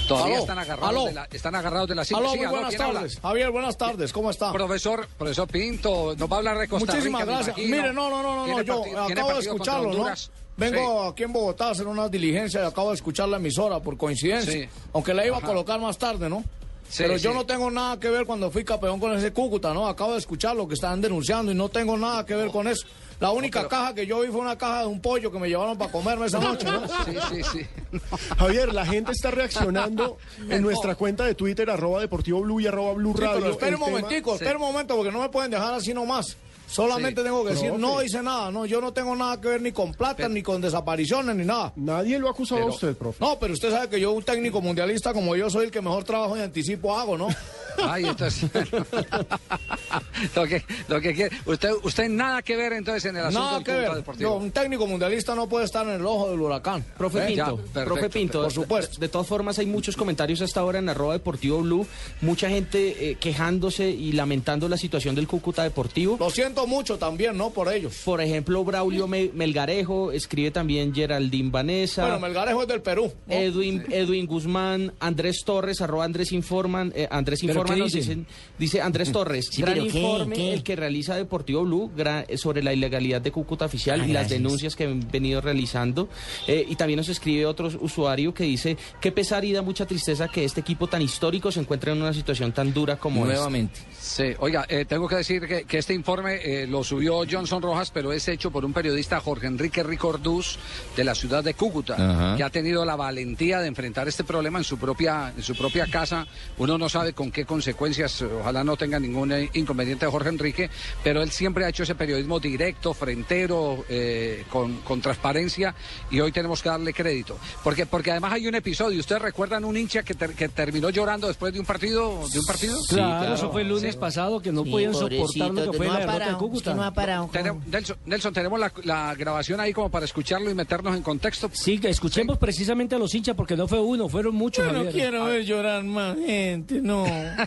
Todavía Aló, están agarrados, aló. de la, están agarrados de la. Aló, Sí, buenas tardes. Javier, buenas tardes. ¿Cómo está? Profesor, profesor Pinto, nos va a hablar de Costa Muchísimas Rica, gracias. Mire, no, no, no, no, ¿Tiene no, yo acabo de escucharlo, ¿no? Vengo aquí en Bogotá a hacer unas diligencias y acabo de escuchar la emisora por coincidencia. Sí. Aunque la iba Ajá. a colocar más tarde, ¿no? Sí, Pero yo sí. no tengo nada que ver cuando fui campeón con ese Cúcuta, ¿no? Acabo de escuchar lo que están denunciando y no tengo nada que ver con eso. La única caja que yo vi fue una caja de un pollo que me llevaron para comerme esa noche, ¿no? *laughs* Sí, sí, sí. *laughs* Javier, la gente está reaccionando *laughs* en nuestra cuenta de Twitter, arroba deportivo blue y arroba blue Sí, radio. pero espere el un tema- momentico, espere un momento, porque no me pueden dejar así nomás. Solamente Sí. tengo que decir, Profe. no hice nada, no, yo no tengo nada que ver ni con plata, ni con desapariciones, ni nada. Nadie lo ha acusado Pero- a usted, profe. No, pero usted sabe que yo, un técnico mundialista como yo, soy el que mejor trabajo de anticipo hago, ¿no? *laughs* Ay, entonces. *laughs* lo que, lo que quiere. Usted, usted nada que ver entonces en el asunto Nada del que Cúcuta ver. Deportivo. Un técnico mundialista no puede estar en el ojo del huracán. Profe ¿Eh? Pinto, Ya, profe Pinto, Por supuesto. De todas formas, hay muchos comentarios hasta ahora en arroba deportivo blue, mucha gente eh, quejándose y lamentando la situación del Cúcuta Deportivo. Lo siento mucho también, ¿no? Por ellos. Por ejemplo, Braulio Me- Melgarejo, escribe también Geraldine Vanessa. Bueno, Melgarejo es del Perú. ¿no? Edwin, Edwin Guzmán, Andrés Torres, arroba Andrés Informan, eh, Andrés ¿Pero Informan qué nos dicen? dicen, dice Andrés Torres, Sí, gran informe ¿Qué? el que realiza Deportivo Blue sobre la ilegalidad de Cúcuta Oficial Ah, y las denuncias que han venido realizando. Eh, y también nos escribe otro usuario que dice, qué pesar y da mucha tristeza que este equipo tan histórico se encuentre en una situación tan dura como Nuevamente. Sí, oiga, eh, tengo que decir que, que este informe eh, lo subió Johnson Rojas, pero es hecho por un periodista, Jorge Enrique Ricordús, de la ciudad de Cúcuta, Ajá. que ha tenido la valentía de enfrentar este problema en su propia, en su propia casa. Uno no sabe con qué consecuencias, ojalá no tenga ningún inconveniente Jorge Enrique, pero él siempre ha hecho ese periodismo directo, frentero, eh, con, con transparencia, y hoy tenemos que darle crédito. Porque, porque además hay un episodio, ¿ustedes recuerdan un hincha que, ter- que terminó llorando después de un partido? De un partido? Claro, eso fue el lunes Sí. pasado que no podían soportar lo que fue la derrota de Cúcuta. Tenemos- Nelson, Nelson, tenemos la, la grabación ahí como para escucharlo y meternos en contexto. Sí, que escuchemos precisamente a los hinchas porque no fue uno, fueron muchos. Yo no Javier. quiero ver llorar más gente, no. *laughs*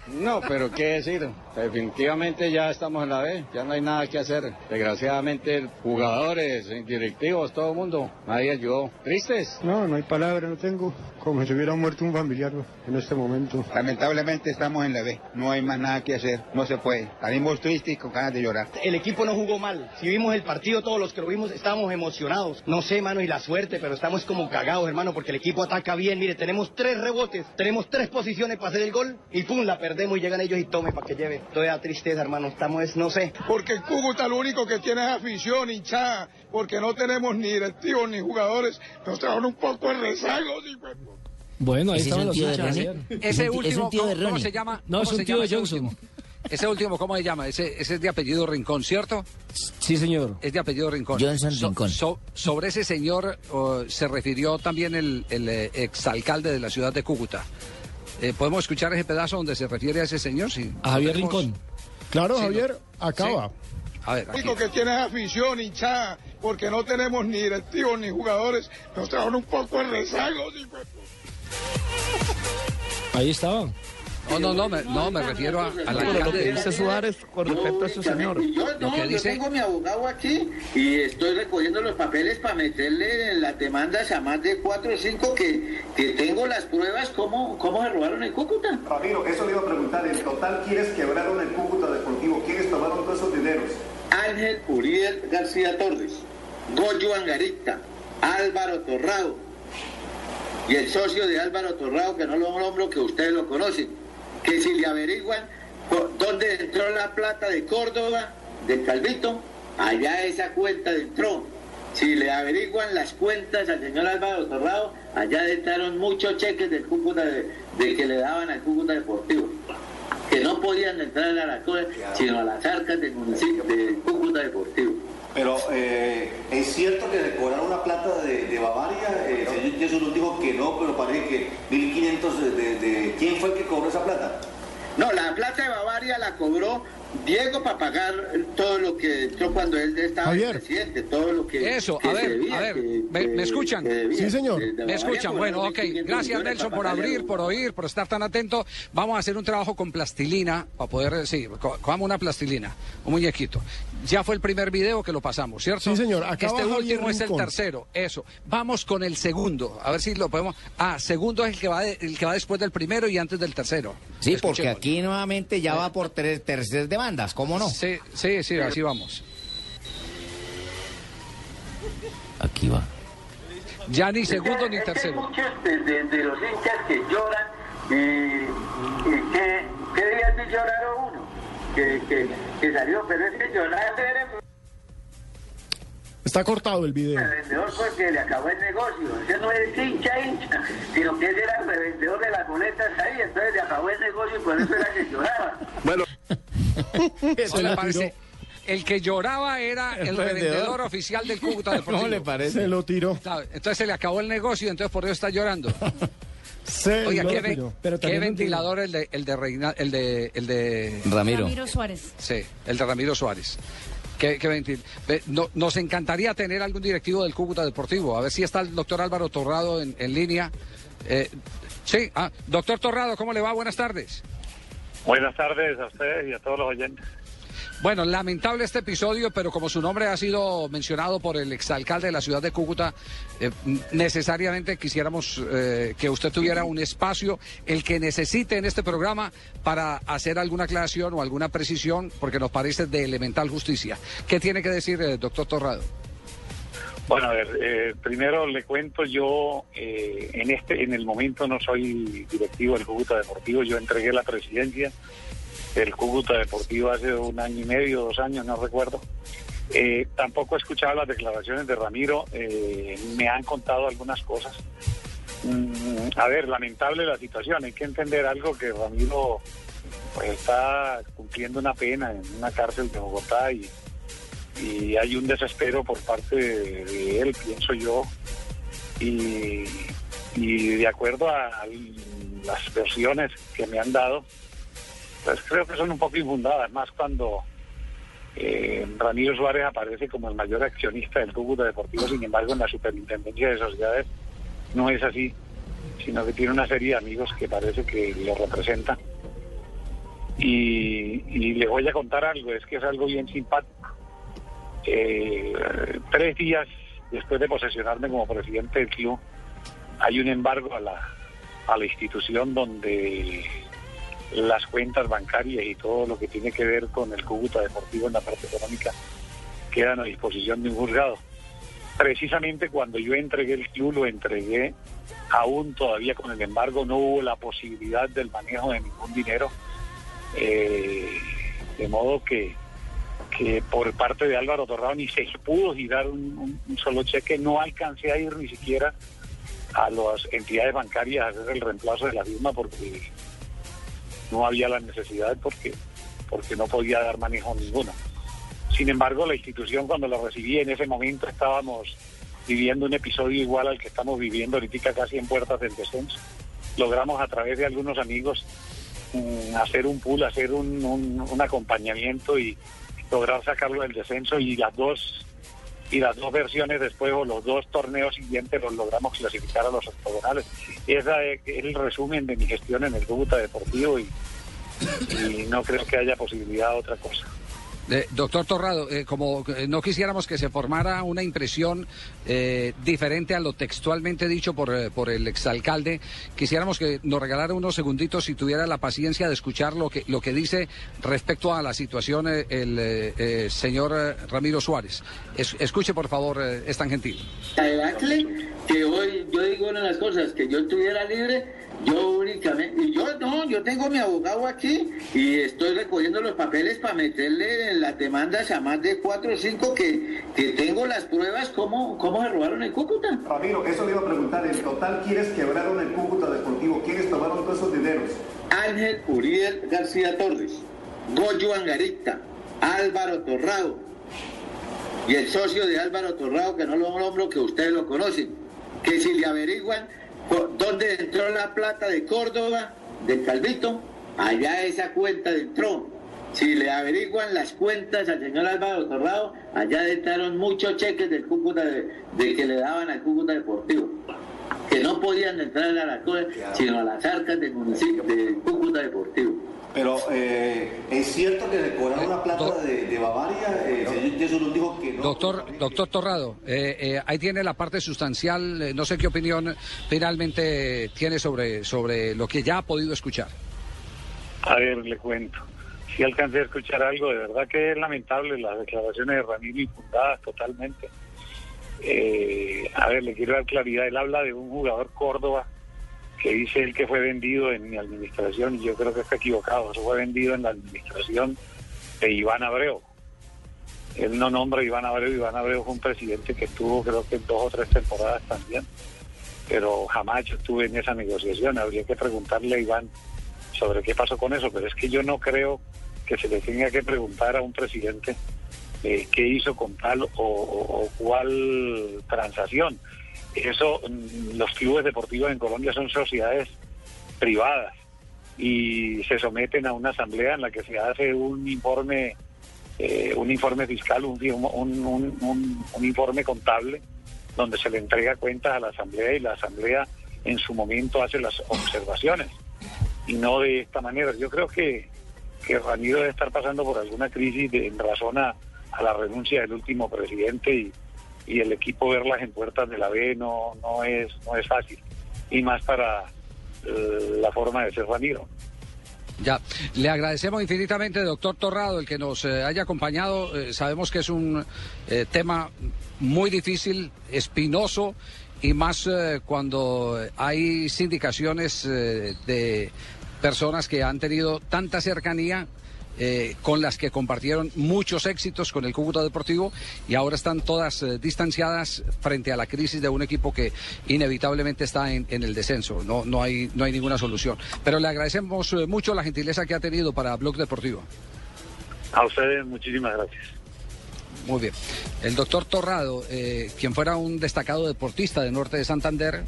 No, pero qué decir, definitivamente ya estamos en la B, ya no hay nada que hacer. Desgraciadamente, jugadores, directivos, todo el mundo, nadie ayudó. ¿Tristes? No, no hay palabra, no tengo. Como si hubiera muerto un familiar en este momento. Lamentablemente estamos en la B, no hay más nada que hacer, no se puede. Salimos tristes y con ganas de llorar. El equipo no jugó mal. Si vimos el partido, todos los que lo vimos estábamos emocionados. No sé, mano, y la suerte, pero estamos como cagados, hermano, porque el equipo ataca bien. Mire, tenemos tres rebotes, tenemos tres posiciones para hacer el gol y pum, la perdemos y llegan ellos y tome para que lleve. Toda tristeza, hermano. Estamos, no sé. Porque el Cúcuta lo único que tiene es afición, hinchada, porque no tenemos ni directivos ni jugadores, nos traen un poco de rezagos y... Bueno, ahí ¿Ese es estaban un los tío de hinchas ayer. Ese ¿Es último, es un tío de ¿cómo, se llama? No, ¿Cómo es un tío de ese Johnson. último? Ese último, ¿cómo se llama? Ese, ese es de apellido Rincón, ¿cierto? Sí, señor. Es de apellido Rincón. Johnson So- Rincón. so- sobre ese señor oh, se refirió también el, el, eh, exalcalde de la ciudad de Cúcuta. Eh, ¿Podemos escuchar ese pedazo donde se refiere a ese señor? A Javier. Rincón. Claro, Sí, Javier, no. acaba. Sí. A ver, único que tiene es afición, hinchada, porque no tenemos ni directivos ni jugadores. Nos traen un poco de rezagos. de- Ahí estaba. No, no, no, me, no, me refiero a, al lo que dice Suárez con respecto a ese señor. Yo, Lo no, yo tengo a mi abogado aquí y estoy recogiendo los papeles para meterle las demandas a más de cuatro o cinco que, que tengo las pruebas cómo, cómo se robaron en Cúcuta. Ramiro, eso le iba a preguntar. En total, ¿quiénes quebraron el Cúcuta Deportivo? ¿Quiénes tomaron todos esos dineros? Ángel Uriel García Torres, Goyo Angarita, Álvaro Torrado y el socio de Álvaro Torrado, que no lo nombro, que ustedes lo conocen, que si le averiguan dónde entró la plata de Córdoba, del Calvito, allá esa cuenta entró. Si le averiguan las cuentas al señor Álvaro Torrado, allá entraron muchos cheques del Cúcuta de, de que le daban al Cúcuta Deportivo que no podían entrar a la cosa, sino a las arcas del municipio de Cúcuta Deportivo. Pero eh, es cierto que le cobraron una plata de, de Bavaria. Eh, el señor Jesús nos dijo que no, pero parece que 1.500 de, de, de- ¿Quién fue el que cobró esa plata? No, la plata de Bavaria la cobró Diego para pagar todo lo que entró cuando él estaba Javier. presidente, todo lo que Eso, que a ver, debía, a ver, que- ¿me, que- me escuchan? debía. Sí, señor. De- de Me escuchan, bueno, cobraron ok. 1.500 Gracias Nelson por abrir, por oír, por estar tan atento. Vamos a hacer un trabajo con plastilina para poder, sí, co- cojamos una plastilina, un muñequito. Ya fue el primer video que lo pasamos, ¿cierto? Sí, señor. Acá Este último es el tercero, eso. Vamos con el segundo, a ver si lo podemos. Ah, segundo es el que va, de- el que va después del primero y antes del tercero. Sí, porque aquí nuevamente ya va por tres, terceras demandas, ¿cómo no? Sí, sí, sí, así vamos. Aquí va. Ya ni segundo ni Es que hay tercero. muchos de, de- de los hinchas que lloran y, y que, que días de llorar uno, que, que, que salió, pero es que llorar era Está cortado el video. el revendedor porque le acabó el negocio. Ese no es hincha, hincha, sino que ese era el revendedor de las boletas ahí, entonces le acabó el negocio y por eso era que lloraba. *laughs* Bueno, *laughs* Se le la parece? El que lloraba era el, El revendedor. oficial del Cúcuta Deportivo. *laughs* ¿Cómo le parece? Se lo tiró. Entonces se le acabó el negocio, entonces por eso está llorando. Se Oiga, qué. Pero qué ventilador el de el de Reina, el de el de Ramiro. Ramiro Suárez. sí, el de Ramiro Suárez. Qué, qué ventil- ve, no- nos encantaría tener algún directivo del Cúcuta Deportivo. A ver si está el doctor Álvaro Torrado en, en línea. Eh, sí, ah, doctor Torrado, ¿cómo le va? Buenas tardes. Buenas tardes a ustedes y a todos los oyentes. Bueno, lamentable este episodio, pero como su nombre ha sido mencionado por el exalcalde de la ciudad de Cúcuta, eh, necesariamente quisiéramos eh, que usted tuviera un espacio, el que necesite en este programa, para hacer alguna aclaración o alguna precisión, porque nos parece de elemental justicia. ¿Qué tiene que decir, eh, doctor Torrado? Bueno, a ver, eh, primero le cuento, yo eh, en este, en el momento no soy directivo del Cúcuta Deportivo, yo entregué la presidencia del Cúcuta Deportivo hace un año y medio, dos años, no recuerdo. Eh, tampoco he escuchado las declaraciones de Ramiro, eh, me han contado algunas cosas. Mm, a ver, lamentable la situación, hay que entender algo que Ramiro pues, está cumpliendo una pena en una cárcel de Bogotá y, hay un desespero por parte de, él, pienso yo, y, de acuerdo a las versiones que me han dado, pues creo que son un poco infundadas, más cuando eh, Ramiro Suárez aparece como el mayor accionista del Cúcuta Deportivo, sin embargo en la superintendencia de sociedades no es así, sino que tiene una serie de amigos que parece que lo representan. Y, y le voy a contar algo, es que es algo bien simpático. Eh, tres días después de posesionarme como presidente del club, hay un embargo a la, a la institución donde las cuentas bancarias y todo lo que tiene que ver con el Cúcuta Deportivo en la parte económica quedan a disposición de un juzgado. Precisamente cuando yo entregué el club, lo entregué aún todavía con el embargo, no hubo la posibilidad del manejo de ningún dinero, eh, de modo que, que por parte de Álvaro Torrado ni se pudo girar un, un- un solo cheque, no alcancé a ir ni siquiera a las entidades bancarias a hacer el reemplazo de la firma porque no había la necesidad porque, porque no podía dar manejo ninguno. Sin embargo, la institución cuando la recibí en ese momento estábamos viviendo un episodio igual al que estamos viviendo ahorita casi en puertas del descenso. Logramos a través de algunos amigos mm, hacer un pool, hacer un, un- un acompañamiento y lograr sacarlo del descenso y las dos y las dos versiones después o los dos torneos siguientes los logramos clasificar a los octogonales. Ese es el resumen de mi gestión en el Cúcuta Deportivo y, y no creo que haya posibilidad de otra cosa. Eh, doctor Torrado, eh, como eh, no quisiéramos que se formara una impresión diferente a lo textualmente dicho por, por el exalcalde, quisiéramos que nos regalara unos segunditos si tuviera la paciencia de escuchar lo que, lo que dice respecto a la situación el señor Ramiro Suárez. Es- escuche, por favor, es tan gentil. que hoy yo digo una de las cosas que yo estuviera libre yo únicamente y yo no yo tengo mi abogado aquí y estoy recogiendo los papeles para meterle en las demandas a más de cuatro o cinco que, que tengo las pruebas cómo, cómo se robaron el Cúcuta Ramiro, eso le iba a preguntar. En total, ¿quiénes quebraron el Cúcuta Deportivo? ¿Quiénes tomaron todos esos dineros? Ángel Uriel García Torres Goyo Angarita Álvaro Torrado y el socio de Álvaro Torrado, que no lo nombro, que ustedes lo conocen, que si le averiguan dónde entró la plata de Córdoba, del Calvito, allá esa cuenta entró. Si le averiguan las cuentas al señor Álvaro Torrado, allá entraron muchos cheques del Cúcuta de, de que le daban al Cúcuta Deportivo, que no podían entrar a la cosa, sino a las arcas del municipio del Cúcuta Deportivo. Pero eh, es cierto que le cobraron la plata de, de Bavaria. Eh, señor Jesús nos dijo que no. Doctor, doctor Torrado, eh, eh, ahí tiene la parte sustancial. eh, no sé qué opinión finalmente tiene sobre, sobre lo que ya ha podido escuchar. A ver, le cuento. Si alcancé a escuchar algo, de verdad que es lamentable las declaraciones de Ramiro infundadas totalmente. Eh, a ver, le quiero dar claridad. Él habla de un jugador Córdoba que dice él que fue vendido en mi administración y yo creo que está equivocado. Eso fue vendido en la administración de Iván Abreu. Él no nombra a Iván Abreu. Iván Abreu fue un presidente que estuvo creo que dos o tres temporadas también. Pero jamás estuve en esa negociación. Habría que preguntarle a Iván sobre qué pasó con eso, pero es que yo no creo que se le tenga que preguntar a un presidente eh, qué hizo con tal o- o cuál transacción. Eso, mm, los clubes deportivos en Colombia son sociedades privadas y se someten a una asamblea en la que se hace un informe, eh, un informe fiscal, un, un- informe contable, donde se le entrega cuentas a la asamblea y la asamblea en su momento hace las observaciones y no de esta manera. Yo creo que, que Ramiro debe estar pasando por alguna crisis de- en razón a la renuncia del último presidente y, y el equipo verlas en puertas de la B no, no, es, no es fácil. Y más para eh, la forma de ser Ramiro. Ya, le agradecemos infinitamente, doctor Torrado, el que nos eh, haya acompañado. Eh, sabemos que es un tema muy difícil, espinoso, y más cuando hay sindicaciones de personas que han tenido tanta cercanía. Eh, con las que compartieron muchos éxitos con el Cúcuta Deportivo y ahora están todas eh, distanciadas frente a la crisis de un equipo que inevitablemente está en, en el descenso. No, no, hay, no hay ninguna solución. Pero le agradecemos eh, mucho la gentileza que ha tenido para Blog Deportivo. A ustedes muchísimas gracias. Muy bien. El doctor Torrado, quien fuera un destacado deportista de Norte de Santander,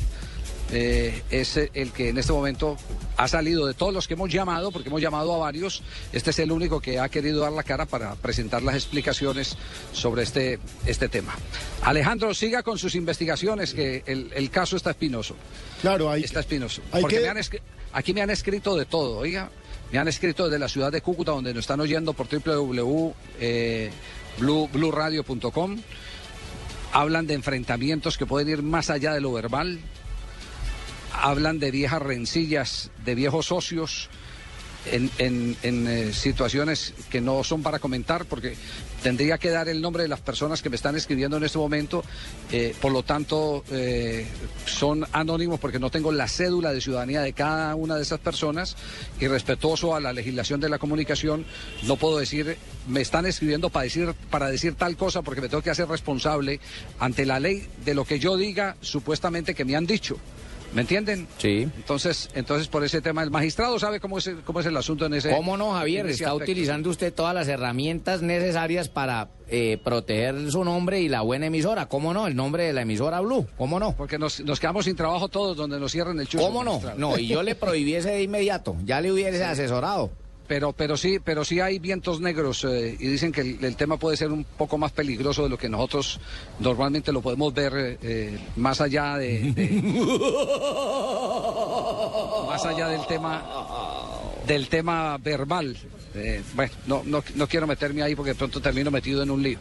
eh, es el que en este momento ha salido de todos los que hemos llamado, porque hemos llamado a varios. Este es el único que ha querido dar la cara para presentar las explicaciones sobre este, este tema. Alejandro, siga con sus investigaciones, que el, el caso está espinoso. Claro, hay, está espinoso. Porque que- me han escri- aquí me han escrito de todo, oiga. Me han escrito desde la ciudad de Cúcuta, donde nos están oyendo por www.bluradio.com. Hablan de enfrentamientos que pueden ir más allá de lo verbal. Hablan de viejas rencillas, de viejos socios, en, eh, situaciones que no son para comentar, porque tendría que dar el nombre de las personas que me están escribiendo en este momento. eh, por lo tanto, eh, son anónimos porque no tengo la cédula de ciudadanía de cada una de esas personas y respetuoso a la legislación de la comunicación, no puedo decir, me están escribiendo para decir, para decir tal cosa porque me tengo que hacer responsable ante la ley de lo que yo diga supuestamente que me han dicho. ¿Me entienden? Sí. Entonces, entonces por ese tema, el magistrado sabe cómo es, cómo es el asunto en ese. ¿Cómo no, Javier? Está aspecto. utilizando usted todas las herramientas necesarias para eh, proteger su nombre y la buena emisora. ¿Cómo no? El nombre de la emisora Blue. ¿Cómo no? Porque nos, nos quedamos sin trabajo todos donde nos cierren el chuzo. ¿Cómo no? magistrado. No, y yo le prohibiese de inmediato. Ya le hubiese asesorado. Pero, pero sí, pero sí hay vientos negros eh, y dicen que el, el tema puede ser un poco más peligroso de lo que nosotros normalmente lo podemos ver eh, eh, más allá de, de- *laughs* más allá del tema del tema verbal. Eh, bueno, no, no, no quiero meterme ahí porque de pronto termino metido en un lío.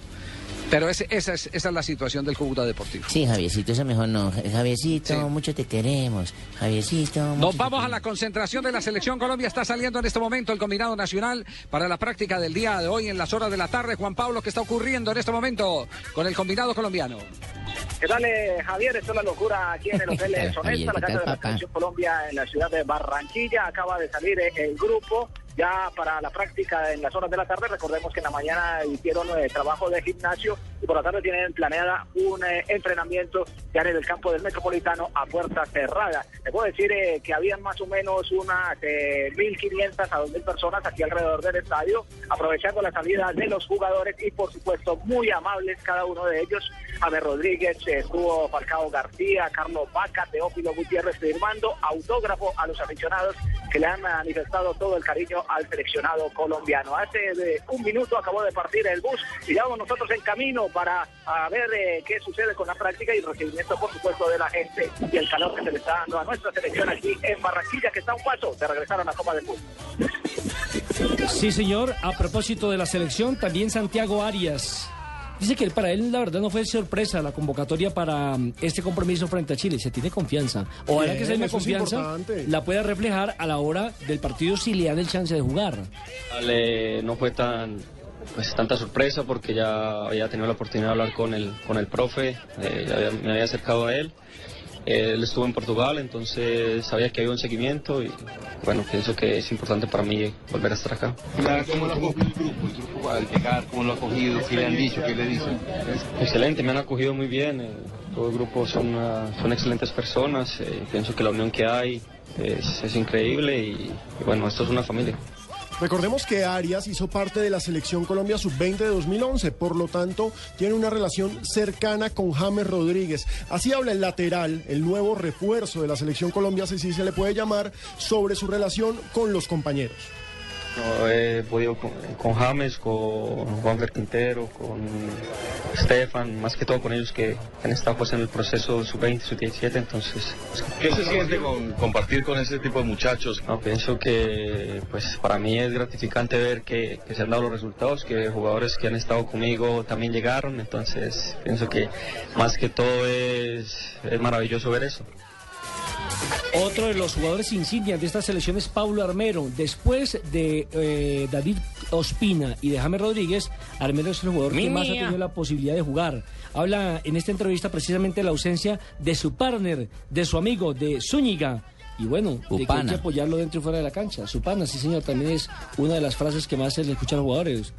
Pero esa, es, esa es la situación del Cúcuta Deportivo. Sí, Javiercito, eso mejor no. Javiercito, mucho te queremos. Javiercito. Nos vamos a la concentración de la selección Colombia. Está saliendo en este momento el combinado nacional para la práctica del día de hoy en las horas de la tarde. Juan Pablo, ¿qué está ocurriendo en este momento con el combinado colombiano? ¿Qué tal, eh, Javier? Esto es la locura aquí en el *laughs* Hotel Javier, Sonesta, la ¿qué casa de la? Selección Colombia en la ciudad de Barranquilla. Acaba de salir eh, el grupo ya para la práctica en las horas de la tarde. Recordemos que en la mañana hicieron eh, trabajo de gimnasio y por la tarde tienen planeada un eh, entrenamiento ya en el campo del Metropolitano a puerta cerrada. Les puedo decir eh, que habían más o menos unas eh, 1.500 a 2.000 personas aquí alrededor del estadio, aprovechando la salida de los jugadores y por supuesto muy amables cada uno de ellos. Javier Rodríguez, eh, estuvo Falcao García, Carlos Vaca, Teófilo Gutiérrez firmando autógrafo a los aficionados que le han manifestado todo el cariño al seleccionado colombiano. Hace eh, un minuto acabó de partir el bus y ya vamos nosotros en camino para ver eh, qué sucede con la práctica y el recibimiento, por supuesto, de la gente y el calor que se le está dando a nuestra selección aquí en Barranquilla, que está un paso de regresar a la Copa del Mundo. Sí, señor. A propósito de la selección, también Santiago Arias. Dice que para él, la verdad, no fue sorpresa la convocatoria para mm, este compromiso frente a Chile. Se tiene confianza. Ojalá Bien, que eso es confianza la pueda reflejar a la hora del partido si le dan el chance de jugar. No fue tan pues tanta sorpresa porque ya había tenido la oportunidad de hablar con el con el profe, eh, ya había- me había acercado a él. Él estuvo en Portugal, entonces sabía que había un seguimiento y bueno, pienso que es importante para mí volver a estar acá. ¿Cómo lo ha cogido el grupo? El grupo al llegar, ¿cómo lo ha cogido? ¿Qué le han dicho? ¿Qué le dicen? Excelente, me han acogido muy bien, eh, todo el grupo son, ah, son excelentes personas, eh, pienso que la unión que hay es, es increíble y, y bueno, esto es una familia. Recordemos que Arias hizo parte de la selección Colombia Sub-20 de 2011, por lo tanto tiene una relación cercana con James Rodríguez. Así habla el lateral, el nuevo refuerzo de la selección Colombia, si sí se le puede llamar, sobre su relación con los compañeros. No, he podido con, con James, con Juan Quintero, con Stefan, más que todo con ellos que han estado pues, en el proceso sub-20, sub-17, entonces... ¿Qué se siente con compartir con ese tipo de muchachos? No, pienso que pues para mí es gratificante ver que, que se han dado los resultados, que jugadores que han estado conmigo también llegaron, entonces pienso que más que todo es, es maravilloso ver eso. Otro de los jugadores insignias de esta selección es Paulo Armero. Después de eh, David Ospina y de James Rodríguez, Armero es el jugador Mi que más ha tenido la posibilidad de jugar. Habla en esta entrevista precisamente de la ausencia de su partner, de su amigo, de Zúñiga. Y bueno, de que hay que apoyarlo dentro y fuera de la cancha. Su pana, sí señor, también es una de las frases que más se le escuchan a los jugadores.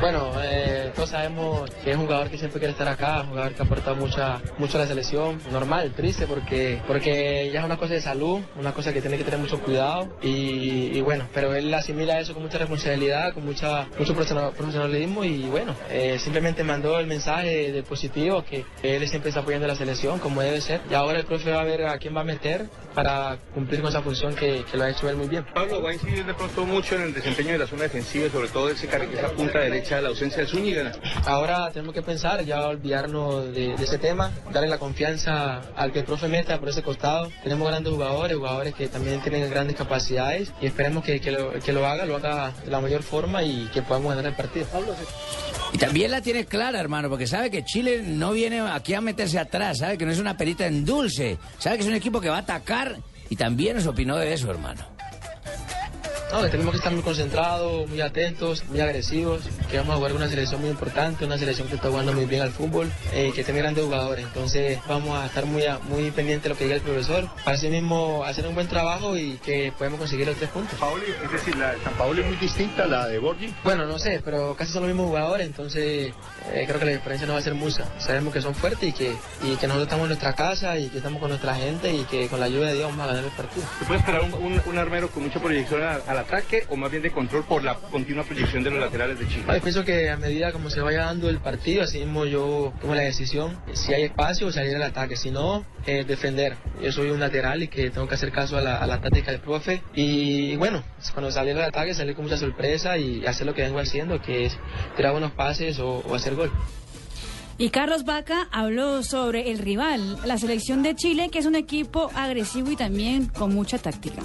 Bueno, eh, todos sabemos que es un jugador que siempre quiere estar acá, un jugador que ha aportado mucha, mucho a la selección. Normal, triste, porque, porque ya es una cosa de salud, una cosa que tiene que tener mucho cuidado. Y, y bueno, pero él asimila eso con mucha responsabilidad, con mucha, mucho profesional- profesionalismo. Y bueno, eh, simplemente mandó el mensaje de positivo que él siempre está apoyando la selección, como debe ser. Y ahora el profe va a ver a quién va a meter para cumplir con esa función que, lo ha hecho él muy bien. Pablo, va a incidir de pronto mucho en el desempeño de la zona defensiva sobre todo ese, esa punta derecha de la ausencia de Zúñiga. Ahora tenemos que pensar, ya olvidarnos de, de ese tema, darle la confianza al que el profe meta por ese costado. Tenemos grandes jugadores, jugadores que también tienen grandes capacidades y esperemos que, que lo, que lo haga, lo haga de la mayor forma y que podamos ganar el partido. Y también la tiene clara, hermano, porque sabe que Chile no viene aquí a meterse atrás, sabe que no es una perita en dulce, sabe que es un equipo que va a atacar y también nos opinó de eso, hermano. No, que tenemos que estar muy concentrados, muy atentos, muy agresivos, que vamos a jugar con una selección muy importante, una selección que está jugando muy bien al fútbol, eh, que tiene grandes jugadores. Entonces vamos a estar muy, a- muy pendientes de lo que diga el profesor, para así mismo hacer un buen trabajo y que podemos conseguir los tres puntos. es decir, la de San Paolo es muy distinta a la de Borgi. Bueno, no sé, pero casi son los mismos jugadores, entonces eh, creo que la diferencia no va a ser mucha. Sabemos que son fuertes y que, y que nosotros estamos en nuestra casa y que estamos con nuestra gente y que con la ayuda de Dios vamos a ganar el partido. ¿Se puede esperar un, un- un armero con mucha proyección al, al ataque o más bien de control por la continua proyección de los laterales de Chile? Yo pienso que a medida como se vaya dando el partido, así mismo yo tomo la decisión, si hay espacio, salir al ataque, si no, eh, defender. Yo soy un lateral y que tengo que hacer caso a la, a la táctica del profe y bueno, cuando salir al ataque, salir con mucha sorpresa y hacer lo que vengo haciendo, que es tirar buenos pases o- o hacer gol. Y Carlos Vaca habló sobre el rival, la selección de Chile, que es un equipo agresivo y también con mucha táctica.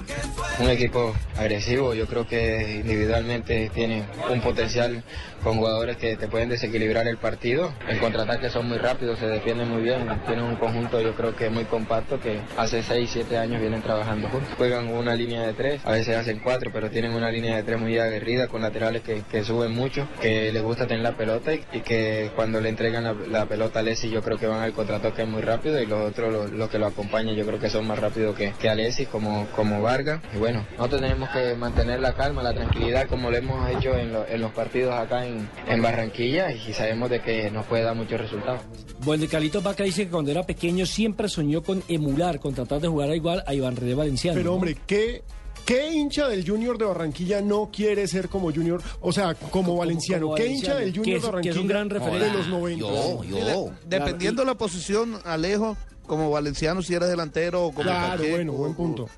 Un equipo agresivo, yo creo que individualmente tiene un potencial con jugadores que te pueden desequilibrar el partido. En contraataque son muy rápidos, se defienden muy bien, tienen un conjunto yo creo que muy compacto que hace 6, 7 años vienen trabajando juntos. Juegan una línea de tres, a veces hacen cuatro, pero tienen una línea de tres muy aguerrida con laterales que, que suben mucho, que les gusta tener la pelota y, y que cuando le entregan la, la pelota a Alessi yo creo que van al contraataque muy rápido y los otros, los, los que lo acompañan yo creo que son más rápidos que, que Alessi como, como Vargas. Y bueno, nosotros tenemos que mantener la calma, la tranquilidad como lo hemos hecho en, lo- en los partidos acá en, en Barranquilla y sabemos de que nos puede dar muchos resultados. Bueno, y Carlitos Vaca dice que cuando era pequeño siempre soñó con emular, con tratar de jugar igual a Iván René Valenciano. Pero ¿no? hombre, ¿qué, ¿qué hincha del Junior de Barranquilla no quiere ser como Junior? O sea, como Valenciano. como ¿Qué Valenciano, hincha del Junior es- de que Barranquilla es un gran referente. de los 90? Dependiendo de la posición, Alejo, como Valenciano, si eres delantero o como Claro, Pacheco, bueno, buen punto.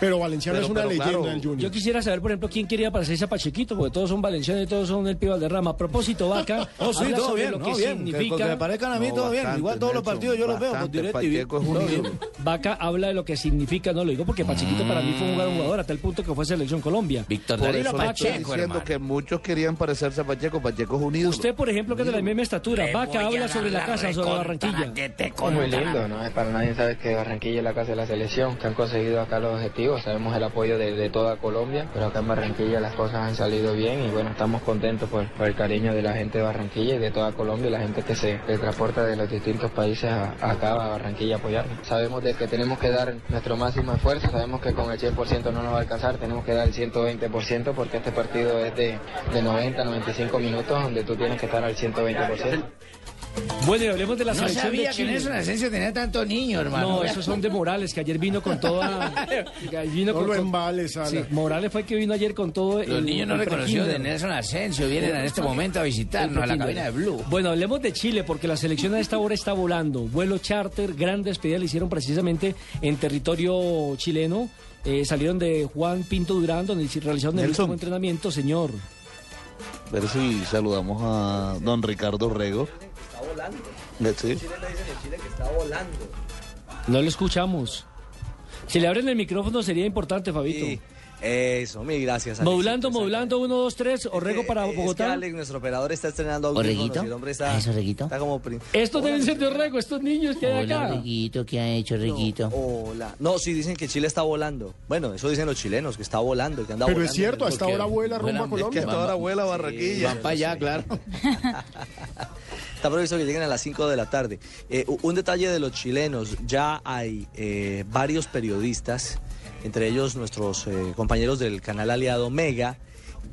Pero Valenciano Pero- es una pero leyenda claro, del Junior. Yo quisiera saber, por ejemplo, quién quería parecerse a Pachequito, porque todos son valencianos y todos son el Pío Valderrama. A propósito, Vaca, *laughs* No, sí, todo bien, lo no, que bien, significa... que me parezcan a mí, No, todo bien. Igual todos los partidos yo los veo por bastante, directo y bien. Pacheco. Vaca habla de lo que significa, no lo digo porque Pachequito para mí fue un gran jugador, a tal punto que fue selección Colombia. Víctor Por eso le estoy Pacheco, diciendo hermano. que muchos querían parecerse a Pacheco. Pacheco es un ídolo. Usted, por ejemplo, que es de la misma estatura, Vaca habla sobre la casa, sobre Barranquilla. Muy lindo, ¿no? Para nadie sabe que Barranquilla es la casa de la selección, que han conseguido acá los objetivos, sabemos el apoyo de, de toda Colombia, pero acá en Barranquilla las cosas han salido bien y bueno, estamos contentos por, por el cariño de la gente de Barranquilla y de toda Colombia, y la gente que se que transporta de los distintos países a- acá a Barranquilla a apoyarnos. Sabemos de que tenemos que dar nuestro máximo esfuerzo, sabemos que con el 100% no nos va a alcanzar, tenemos que dar el 120% porque este partido es de, de 90, 95 minutos donde tú tienes que estar al 120%. Bueno, y hablemos de la No selección sabía de que Chile. Nelson Asensio tenía tanto niño, hermano. No, esos son de Morales, que ayer vino con toda... que vino No con embales. Sí, Morales fue el que vino ayer con todo Los el- niños no reconocidos de. Nelson Asensio vienen en este momento a visitarnos a la cabina de Blue. Bueno, hablemos de Chile, porque la selección a esta hora está volando. Vuelo charter, gran despedida le hicieron precisamente en territorio chileno. Eh, salieron de Juan Pinto Durán, donde realizaron el último entrenamiento, señor. A ver si saludamos a don Ricardo Rego. Volando. Eh, Sí. Chile le dicen en Chile que está volando. No lo escuchamos. Si le abren el micrófono sería importante, Fabito. Sí, Eso, mil gracias. Alex. Modulando, modulando, uno, dos, tres, Orrego para Es que Bogotá. Alex, nuestro operador, está estrenando audífonos ¿Orreguito? el hombre está, ¿Eso, Orreguito? está como... Estos deben ser de Orrego, estos niños que hay Hola, acá. Reguito, ¿qué ha hecho, Reguito? Hola. No, sí, dicen que Chile está volando. Bueno, eso dicen los chilenos, que está volando, que anda Pero volando. es cierto, hasta ahora vuela rumbo a Es que Colombia. hasta ahora vuela a Barranquilla. Van para allá, claro. *laughs* Está previsto que lleguen a las 5 de la tarde. Eh, un detalle de los chilenos, ya hay eh, varios periodistas, entre ellos nuestros eh, compañeros del canal aliado Mega,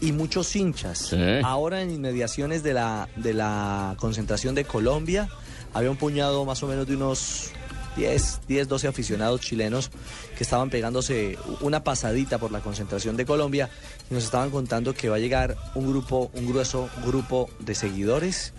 y muchos hinchas. Ahora en inmediaciones de la, de la concentración de Colombia, había un puñado más o menos de unos 10, 10, 12 aficionados chilenos que estaban pegándose una pasadita por la concentración de Colombia y nos estaban contando que va a llegar un grupo, un grueso grupo de seguidores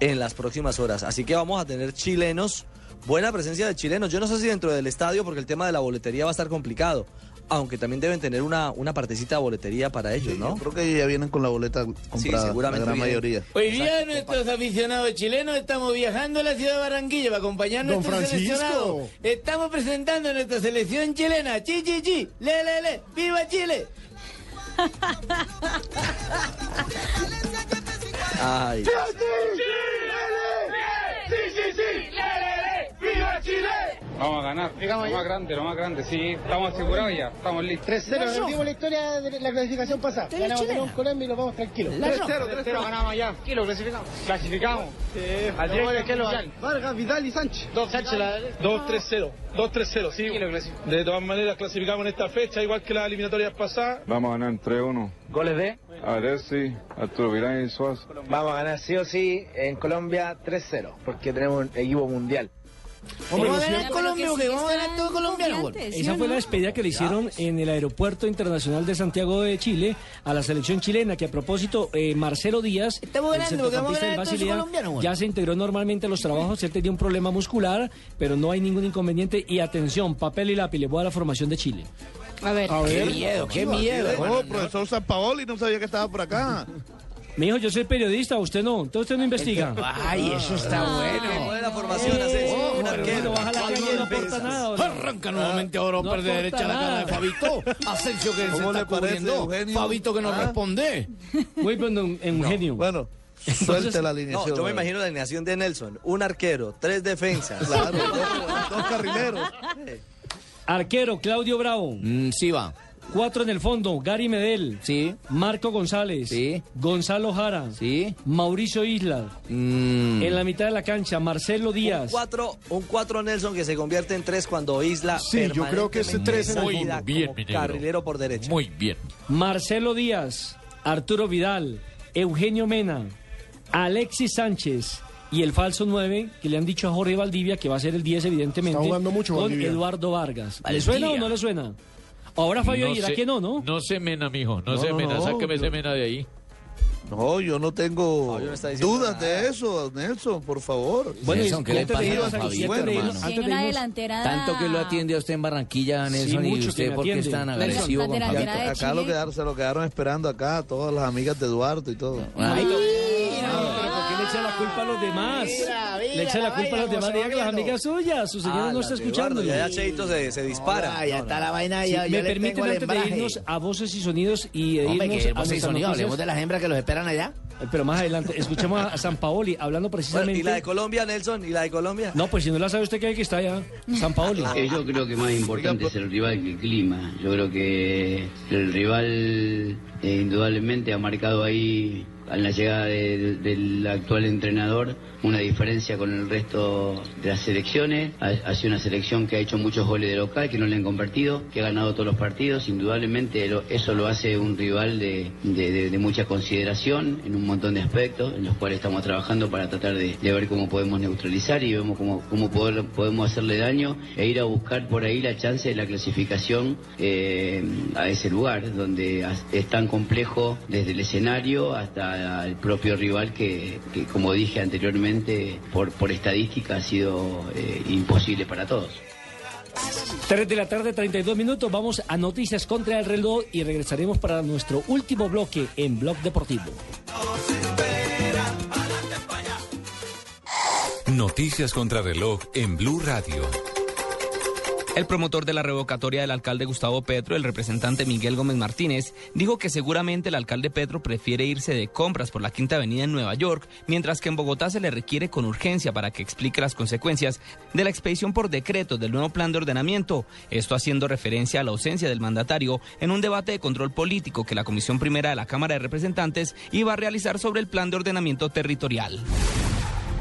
en las próximas horas. Así que vamos a tener chilenos, buena presencia de chilenos. Yo no sé si dentro del estadio, porque el tema de la boletería va a estar complicado. Aunque también deben tener una, una partecita de boletería para ellos, ¿no? Creo que ya vienen con la boleta comprada, seguramente la gran mayoría. Hoy día nuestros aficionados chilenos estamos viajando a la ciudad de Barranquilla para acompañar a nuestro Francisco. seleccionado. Estamos presentando a nuestra selección chilena. Chi, chi, chi. Le, le, le. ¡Viva Chile! Ay. ¡Sí, sí, sí! ¡Le, le, le! ¡Viva Chile! Vamos a ganar. Lo más grande, lo más grande. Sí, estamos asegurados ya. Estamos listos. 3-0, repetimos la historia de la clasificación pasada. Ganamos con Colombia y nos vamos tranquilos. 3-0, 3-0 ganamos ya. Kilo, clasificamos. Clasificamos. Al Los día goles, que ¿quién lo? Vargas, Vidal y Sánchez. Sánchez la- 2-3-0. 2-3-0, sí. De todas maneras, clasificamos en esta fecha, igual que las eliminatorias pasadas. Vamos a ganar 3-1. ¿Goles de? Alessi, Arturo Virán y Suárez. Vamos a ganar sí o sí en Colombia 3-0, porque tenemos un equipo mundial. Hombre, ¿Vamos a Colombia? ¿Vamos a ganar todo colombiano? güey? Esa fue la despedida que le hicieron en el Aeropuerto Internacional de Santiago de Chile a la selección chilena, que a propósito, eh, Marcelo Díaz, Estamos el centrocampista del Basilea, ya se integró normalmente a los trabajos, él tenía un problema muscular, pero no hay ningún inconveniente. Y atención, papel y lápiz, le voy a la formación de Chile. A ver. A ver. Qué miedo, qué miedo. Oh, profesor San Paoli, no sabía que estaba por acá. Mi hijo, yo soy periodista, usted no, entonces usted no investiga. *laughs* Ay, eso está bueno. ¿Cuál es la formación, Eh, Asensio? oh, arquero. bueno, baja la calle, no aporta nada. ¿o no? Arranca nuevamente ahora No pierde aporta derecha la cara de nada. Fabito. *laughs* Asensio que se ¿Cómo está le parece, cubriendo. Eugenio? Fabito que no ¿Ah? responde. *laughs* Muy bueno, Eugenio. Bueno, suelte la No, alineación. yo me imagino la alineación de Nelson. Un arquero, tres defensas. Claro, dos, dos carrileros. Arquero, Claudio Bravo. sí va. Cuatro en el fondo, Gary Medel. Sí. Marco González. Sí. Gonzalo Jara. Sí. Mauricio Isla. Mm. En la mitad de la cancha, Marcelo Un Díaz. cuatro, un cuatro Nelson que se convierte en tres cuando Isla. Sí, yo creo que ese tres en el salida Bien, como carrilero por derecha. Muy bien. Marcelo Díaz. Arturo Vidal. Eugenio Mena. Alexis Sánchez. Y el falso 9, que le han dicho a Jorge Valdivia, que va a ser el 10 evidentemente. Está jugando mucho Con Valdivia. Eduardo Vargas. ¿Le suena o no le suena? Ahora Fabio No dirá se- que no, ¿no? No se mena, mijo. No, No, se no, mena. no, Sáqueme yo- ese mena de ahí. No, yo no tengo No, yo no está diciendo dudas de eso, Nelson, por favor. Bueno, Nelson, ¿qué le pasa a delantera. Tanto que lo atiende a usted en Barranquilla, Nelson, y usted por qué es tan agresivo con Acá lo Chile. quedaron, se lo quedaron esperando acá, todas las amigas de Eduardo y todo. Ay, No, echa la culpa a los demás? le echa la culpa a los demás. Diga que las amigas suyas, su señora Ah, no las está escuchando. Ya, ya Cheito se, se dispara. Ah, ya No, está no. la vaina, Sí, ya, ya me le permiten tengo el antes de irnos a voces y sonidos y de Hombre, irnos que a y nuestras sonido, hablemos de las hembras que los esperan allá. Eh, Pero más adelante, escuchemos a San Paoli hablando Bueno, precisamente. ¿Y la de Colombia, Nelson? ¿Y la de Colombia? No, pues si no la sabe usted que, que está allá. San Paoli. Eh, *laughs* yo creo que más importante es el rival que el clima. Yo creo que el rival eh, indudablemente ha marcado ahí, en la llegada de- del actual entrenador, una diferencia con el resto de las selecciones. Ha, sido una selección que ha hecho muchos goles de local, que no le han convertido, que ha ganado todos los partidos. Indudablemente eso lo hace un rival de, de- mucha consideración en un montón de aspectos, en los cuales estamos trabajando para tratar de, ver cómo podemos neutralizar y vemos cómo, cómo poder- podemos hacerle daño e ir a buscar por ahí la chance de la clasificación eh, a ese lugar, donde es tan complejo desde el escenario hasta el propio rival que, que, como dije anteriormente, por, por estadística ha sido eh, imposible para todos. 3 de la tarde, 32 minutos. Vamos a noticias contra el reloj y regresaremos para nuestro último bloque en Blog Deportivo. Noticias contra reloj en Blue Radio. El promotor de la revocatoria del alcalde Gustavo Petro, el representante Miguel Gómez Martínez, dijo que seguramente el alcalde Petro prefiere irse de compras por la Quinta Avenida en Nueva York, mientras que en Bogotá se le requiere con urgencia para que explique las consecuencias de la expedición por decreto del nuevo plan de ordenamiento. Esto haciendo referencia a la ausencia del mandatario en un debate de control político que la Comisión Primera de la Cámara de Representantes iba a realizar sobre el plan de ordenamiento territorial.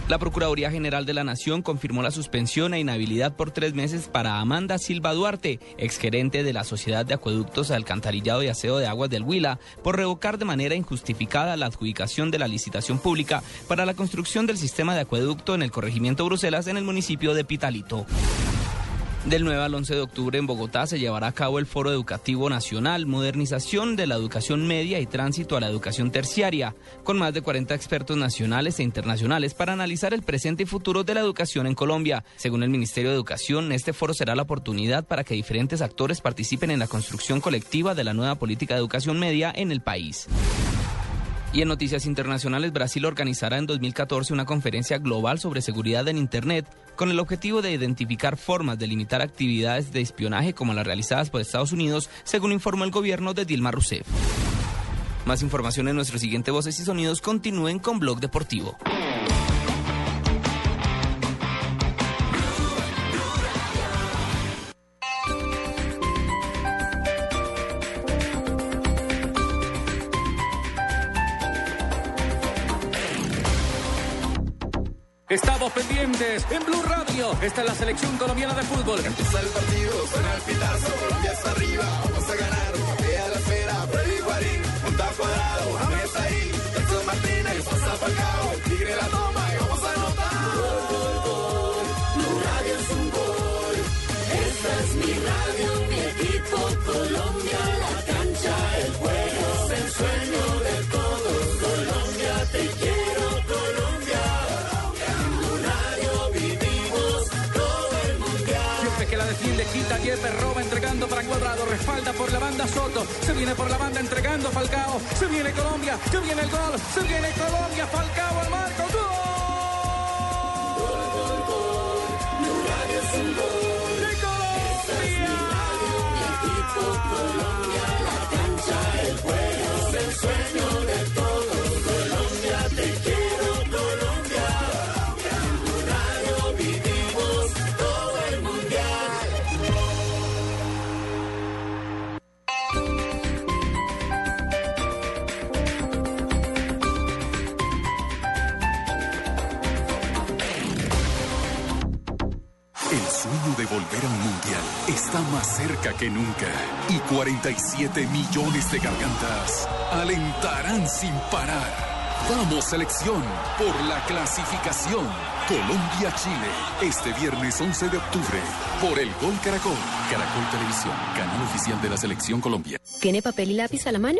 La Procuraduría General de la Nación confirmó la suspensión e inhabilidad por tres meses para Amanda Silva Duarte, exgerente de la Sociedad de Acueductos, Alcantarillado y Aseo de Aguas del Huila, por revocar de manera injustificada la adjudicación de la licitación pública para la construcción del sistema de acueducto en el corregimiento Bruselas en el municipio de Pitalito. Del 9 al 11 de octubre en Bogotá se llevará a cabo el Foro Educativo Nacional, Modernización de la Educación Media y Tránsito a la Educación Terciaria, con más de 40 expertos nacionales e internacionales para analizar el presente y futuro de la educación en Colombia. Según el Ministerio de Educación, este foro será la oportunidad para que diferentes actores participen en la construcción colectiva de la nueva política de educación media en el país. Y en noticias internacionales, Brasil organizará en 2014 una conferencia global sobre seguridad en Internet con el objetivo de identificar formas de limitar actividades de espionaje como las realizadas por Estados Unidos, según informó el gobierno de Dilma Rousseff. Más información en nuestro siguiente Voces y Sonidos. Continúen con Blog Deportivo. Estamos pendientes en Blue Radio. Esta es la selección colombiana de fútbol. Empieza el partido, suena el pitazo, Colombia está arriba, vamos a ganar, a la esfera, Freddy Guarín, monta cuadrado, James ahí, Nelson Martínez, pasa Falcao, el tigre la toma quita Yepes, roba entregando para Cuadrado, respalda por la banda Soto, se viene por la banda entregando Falcao, se viene Colombia, se viene el gol, se viene Colombia, Falcao al marco, ¡gol! Gol. ¡De Esta es mi radio, mi equipo, Colombia, la cancha, el juego, es el sueño que nunca y 47 millones de gargantas alentarán sin parar. Vamos selección por la clasificación. Colombia-Chile, este viernes 11 de octubre, por el Gol Caracol. Caracol Televisión, canal oficial de la Selección Colombia. ¿Tiene papel y lápiz a la mano?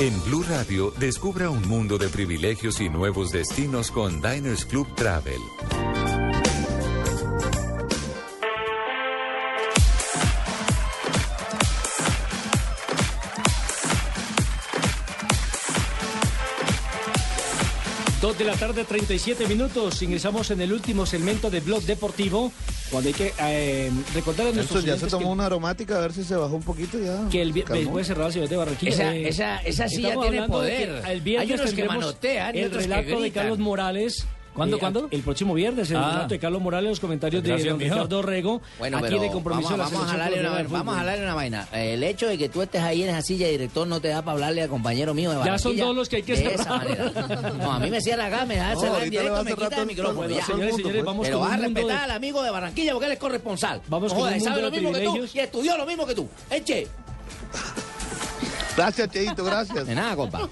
En Blue Radio, descubra un mundo de privilegios y nuevos destinos con Diners Club Travel. Dos de la tarde, 37 minutos. Ingresamos en el último segmento de Blog Deportivo, cuando hay que eh, recordar a nuestros Nelson ya se tomó que- una aromática a ver si se bajó un poquito ya. que el vi- Calmó. puede cerrar la ciudad de Barranquilla. Esa- Eh, esa- esa silla estamos tiene de poder. que El viernes Hay unos que manotean y el otros que relato de gritan. Carlos Morales. ¿Cuándo, eh, cuándo? El próximo viernes, el Ah. de Carlos Morales, los comentarios de don. Ricardo Rego. Bueno, aquí el compromiso vamos, de la vamos a jalarle una, colombiana de vamos a fútbol. jalarle una vaina. El hecho de que tú estés ahí en esa silla de director no te da para hablarle al compañero mío de Ya son Barranquilla dos los que hay que de esa manera. No, a mí me cierra acá, me da No, cerrar en directo, va me quita el micrófono. bueno, señores, señores, vamos Pero vas a respetar de- al amigo de Barranquilla porque él es corresponsal. Vamos con y sabe lo de mismo que tú y estudió lo mismo que tú. Eche. Gracias, Cheito, gracias. De nada, compa.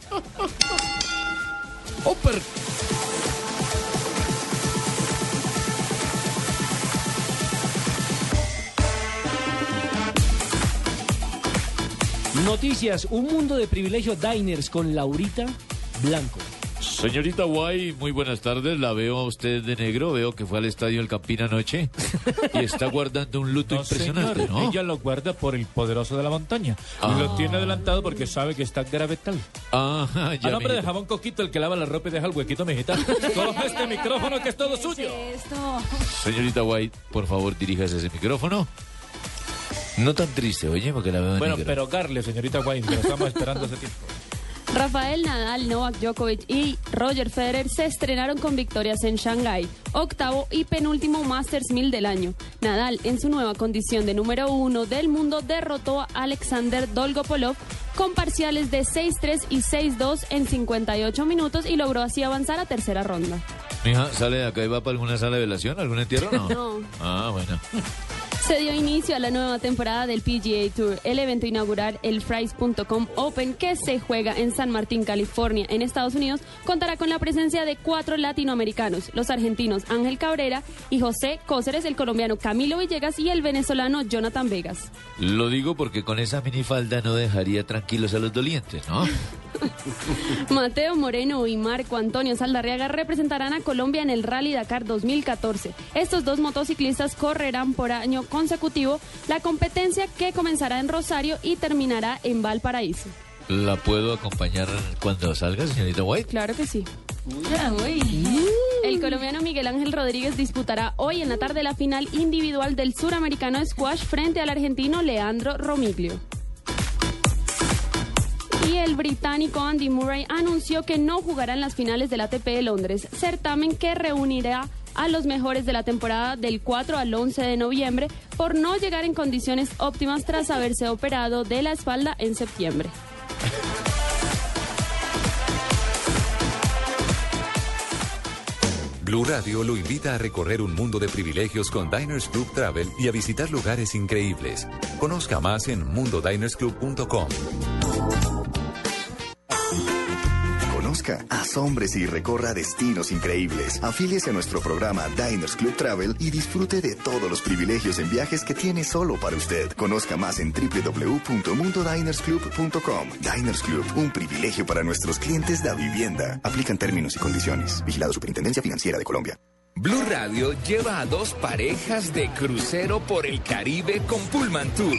Hopper. Noticias, un mundo de privilegios diners con Laurita Blanco. Señorita Guay, muy buenas tardes. La veo a usted de negro. Veo que fue al estadio El Campín anoche y está guardando un luto *laughs* No, impresionante, señor, ¿no? Ella lo guarda por el poderoso de la montaña. Ah. Lo tiene adelantado porque sabe que está gravetal. Ah, A ya, nombre de jabón coquito, el que lava la ropa y deja el huequito, mijita. *laughs* Coge este micrófono que es todo suyo. Señorita White, por favor, diríjase ese micrófono. No tan triste, oye, porque la veo Bueno, negro. pero Garle, señorita Wayne, que lo estamos esperando hace tiempo. Rafael Nadal, Novak Djokovic y Roger Federer se estrenaron con victorias en Shanghái, octavo y penúltimo Masters 1000 del año. Nadal, en su nueva condición de número uno del mundo, derrotó a Alexander Dolgopolov con parciales de 6-3 y 6-2 en 58 minutos y logró así avanzar a tercera ronda. Mija, ¿sale de acá y va para alguna sala de velación? ¿Algún entierro o no? *laughs* No. Ah, bueno. Se dio inicio a la nueva temporada del PGA Tour, el evento inaugural, el Fries.com Open, que se juega en San Martín, California, en Estados Unidos, contará con la presencia de cuatro latinoamericanos, los argentinos Ángel Cabrera y José Cóceres, el colombiano Camilo Villegas y el venezolano Jonathan Vegas. Lo digo porque con esa minifalda no dejaría tranquilos a los dolientes, ¿no? *laughs* Mateo Moreno y Marco Antonio Saldarriaga representarán a Colombia en el Rally Dakar 2014. Estos dos motociclistas correrán por año consecutivo la competencia que comenzará en Rosario y terminará en Valparaíso. ¿La puedo acompañar cuando salga, señorita White? Claro que sí. El colombiano Miguel Ángel Rodríguez disputará hoy en la tarde la final individual del suramericano de squash frente al argentino Leandro Romiglio. Y el británico Andy Murray anunció que no jugará en las finales del ATP de Londres, certamen que reunirá a los mejores de la temporada del 4 al 11 de noviembre por no llegar en condiciones óptimas tras haberse operado de la espalda en septiembre. Blue Radio lo invita a recorrer un mundo de privilegios con Diners Club Travel y a visitar lugares increíbles. Conozca más en mundodinersclub.com. Conozca, asómbrese y recorra destinos increíbles. Afíliese a nuestro programa Diners Club Travel y disfrute de todos los privilegios en viajes que tiene solo para usted. Conozca más en www.mundodinersclub.com. Diners Club, un privilegio para nuestros clientes de vivienda. Aplican términos y condiciones. Vigilado Superintendencia Financiera de Colombia. Blue Radio lleva a dos parejas de crucero por el Caribe con Pullman Tour.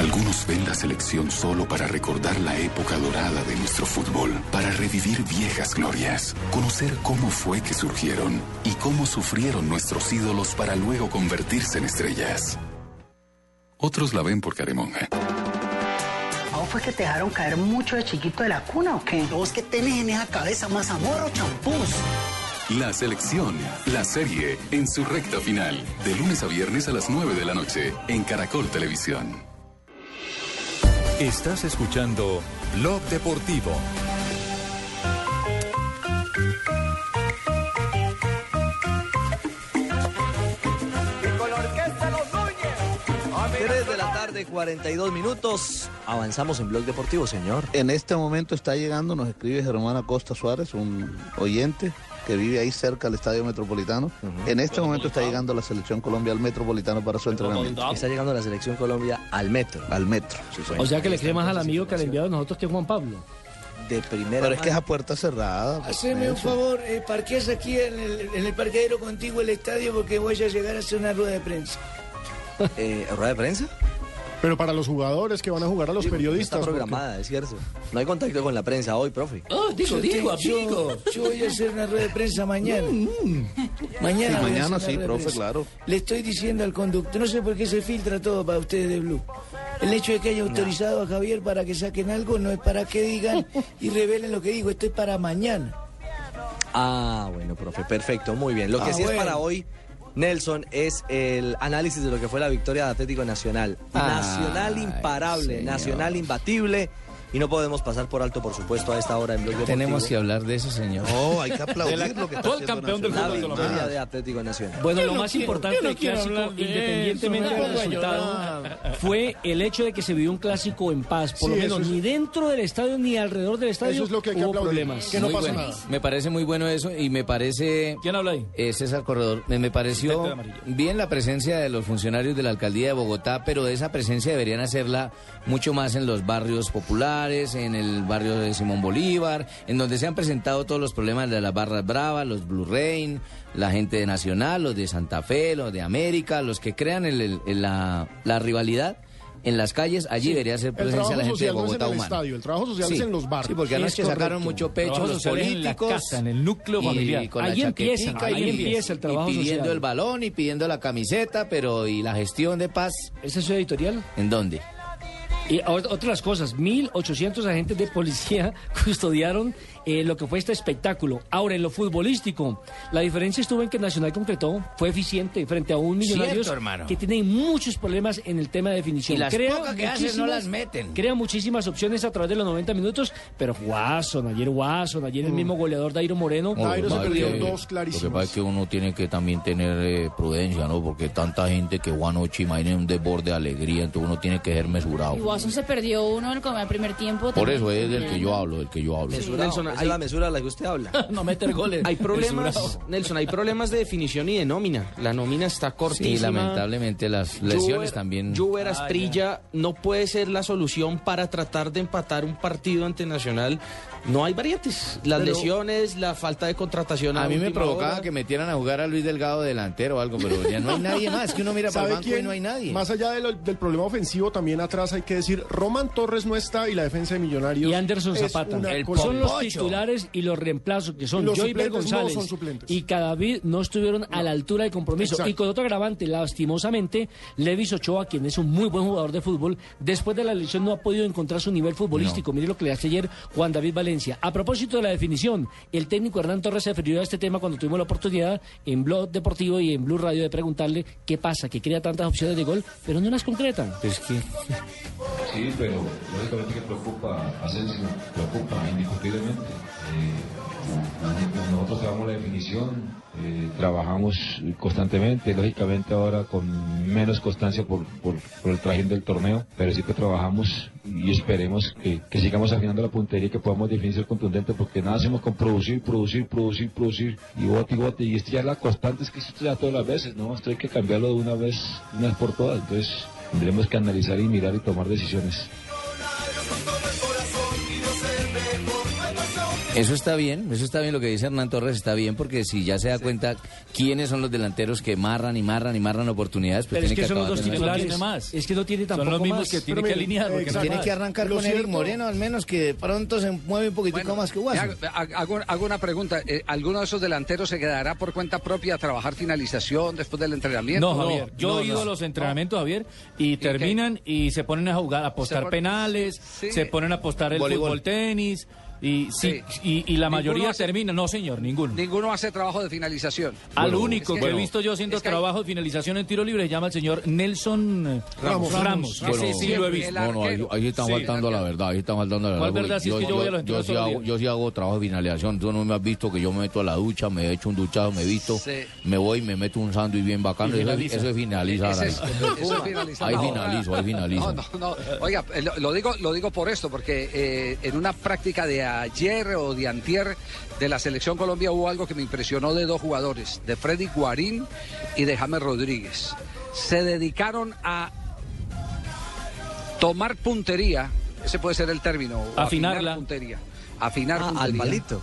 Algunos ven la selección solo para recordar la época dorada de nuestro fútbol, para revivir viejas glorias, conocer cómo fue que surgieron y cómo sufrieron nuestros ídolos para luego convertirse en estrellas. Otros la ven por caremonja. ¿A vos fue que te dejaron caer mucho de chiquito de la cuna o qué? ¿Vos que tenés en esa cabeza más amor o champús? La selección, la serie, en su recta final, de lunes a viernes a las 9 de la noche, en Caracol Televisión. Estás escuchando Blog Deportivo. Con la orquesta Los Núñez. 3 de la tarde, 42 minutos. Avanzamos en Blog Deportivo, señor. En este momento está llegando, nos escribe Germán Acosta Suárez, un oyente que vive ahí cerca del Estadio Metropolitano. En este momento está llegando la Selección Colombia al Metropolitano para su entrenamiento. Está llegando la Selección Colombia al metro. Al metro. O sea que le cree más al amigo que al enviado de nosotros que Juan Pablo. De primera Pero es que es a puerta cerrada. pues, Haceme un favor, eh, parqueas aquí en el, en el parqueadero contigo el estadio porque voy a llegar a hacer una rueda de prensa. Eh, ¿Rueda de prensa? Pero para los jugadores que van a jugar a los Digo, no periodistas. Está porque- programada, es cierto. No hay contacto con la prensa hoy, profe. Yo te- yo- Yo, voy a hacer una rueda de prensa mañana. Mañana. Sí, voy a mañana sí, rueda de profe, claro. Le estoy diciendo al conductor, no sé por qué se filtra todo para ustedes de Blue. El hecho de que haya autorizado a Javier para que saquen algo no es para que digan y revelen lo que digo, esto es para mañana. Ah, bueno, profe, perfecto, muy bien. Lo que Ah, sí es para hoy, Nelson, es el análisis de lo que fue la victoria de Atlético Nacional. Nacional imparable, señor. Nacional imbatible. Y no podemos pasar por alto, por supuesto, a esta hora en Blog Deportivo. Tenemos que hablar de eso, señor. No, hay que aplaudir De la- lo que está todo el campeón del fútbol victoria Ah. de Atlético Nacional. Bueno, Yo lo no más quiero- importante no del quiero clásico, independientemente eso, del resultado, fue el hecho de que se vivió un clásico en paz. Por Sí, lo menos es- ni dentro del estadio ni alrededor del estadio Eso es lo que hay que hubo aplaudir, problemas. que no Muy pasa bueno. nada. Me parece muy bueno eso y me parece... ¿Quién habla ahí? Eh, César Corredor, me, me pareció bien la presencia de los funcionarios de la alcaldía de Bogotá, pero esa presencia deberían hacerla mucho más en los barrios populares, en el barrio de Simón Bolívar, en donde se han presentado todos los problemas de las barras bravas, los Blue Rain, la gente de Nacional, los de Santa Fe, los de América, los que crean el- el- el- la, la rivalidad. En las calles, allí debería ser presencia la gente de social no es en Bogotá el estadio, el trabajo social es en los barrios. Sí, porque Sí, anoche es sacaron correcto. mucho pecho los es en la políticos. casa, en el núcleo y familiar. con la Ahí empieza, chaquetica ahí y- empieza el trabajo y pidiendo social. el balón y pidiendo la camiseta, pero ¿y la gestión de paz? ¿Ese es su editorial? ¿En dónde? Y ot- otras cosas, 1.800 agentes de policía *laughs* custodiaron eh, lo que fue este espectáculo. Ahora, en lo futbolístico, la diferencia estuvo en que Nacional concretó, fue eficiente frente a un hermano. que tiene muchos problemas en el tema de definición. Y las Crea pocas que hacen no muchísimas- las meten. Crea muchísimas opciones a través de los 90 minutos, pero Watson, ayer Watson, ayer el mismo goleador Dairo Moreno. Dairo se perdió que- dos clarísimas. Lo que pasa es que uno tiene que también tener eh, prudencia, ¿no? Porque tanta gente que jugó anoche, imaginen un desborde de alegría, entonces uno tiene que ser mesurado. Y Watson se perdió uno en el primer tiempo. Por también. eso es del que yo hablo, del que yo hablo. Nelson, esa hay la mesura de la que usted habla. *laughs* no meter goles. Hay problemas. Nelson, hay problemas de definición y de nómina. La nómina está cortísima. Sí, lamentablemente las lesiones Juber- también. Juber Ah, Asprilla no puede ser la solución para tratar de empatar un partido ante Nacional. No hay variantes. Las Pero- lesiones, la falta de contratación. A mí me provocaba hora. que metieran a jugar a Luis Delgado delantero o algo, pero ya no hay *laughs* nadie más. Que uno mira para el ¿Sabe banco y quién? no hay nadie. Más allá de lo- del problema ofensivo, también atrás hay que decir, Roman Torres no está y la defensa de Millonarios Y Anderson es Zapata. una El cosa- son los titulares y los reemplazos, que son Joyver suplentes no González son y Cadavid no estuvieron a la altura del compromiso. Exacto. Y con otro agravante, lastimosamente, Levis Ochoa, quien es un muy buen jugador de fútbol, después de la lesión no ha podido encontrar su nivel futbolístico. Mire lo que le hace ayer Juan David Valencia. A propósito de la definición, el técnico Hernán Torres se refirió a este tema cuando tuvimos la oportunidad en Blog Deportivo y en Blue Radio de preguntarle qué pasa, que crea tantas opciones de gol, pero no las concretan. Es que Sí, pero lógicamente que preocupa, Asensio, preocupa indiscutiblemente. Eh, nosotros trabajamos la definición, eh, trabajamos constantemente, lógicamente ahora con menos constancia por, por, el trajín del torneo, pero que trabajamos y esperemos que, que sigamos afinando la puntería y que podamos definir ser contundente porque nada hacemos con producir, producir, producir, producir y bote y bote y esto ya la constante, es que esto ya todas las veces, ¿no? Esto hay que cambiarlo de una vez, una vez por todas, entonces tendremos que analizar y mirar y tomar decisiones. Eso está bien, eso está bien lo que dice Hernán Torres, está bien porque si ya se da cuenta quiénes son los delanteros que marran y marran y marran oportunidades, pues Pero es tiene que son los acabar dos de titulares. más. Es que no tiene tampoco los mismos más. que tiene Pero que mire, alinear, porque. Tiene que arrancar Lo con Eric cierto- Moreno, al menos que de pronto se mueve un poquitico más que Me Guaso. hago, hago- hago una pregunta. Eh, ¿Alguno de esos delanteros se quedará por cuenta propia a trabajar finalización después del entrenamiento? No, Javier. Yo he ido a los entrenamientos, Javier, y terminan y se ponen a jugar, a apostar penales, Sí. se ponen a apostar el Voleibol. fútbol tenis. Y, sí, y, y la mayoría hace- termina, no señor, ninguno. Ninguno hace trabajo de finalización. Al único Es que, que- he visto yo haciendo es que hay- trabajo de finalización en tiro libre se llama el señor Nelson eh, Ramos. Ramos. Ramos. Ese sí lo he visto. No, no, ahí, ahí están Sí. faltando a la verdad, ahí están faltando a la ¿Cuál verdad. verdad? Si es que yo voy a los yo, sí hago, yo sí hago trabajo de finalización, tú no me has visto que yo me meto a la ducha, me echo un duchado, me visto, Sí. me voy y me meto un sándwich bien bacano, Y eso, finaliza. eso es finalizar ahí. es- eso finalizo, ahí finalizo. No, no, no. Oiga, eh, lo, lo digo, lo digo por esto, porque eh, en una práctica de ayer o de antier de la Selección Colombia hubo algo que me impresionó de dos jugadores, de Freddy Guarín y de James Rodríguez. Se dedicaron a tomar puntería, ese puede ser el término, Afinarla. afinar puntería. Afinar Ah, al palito.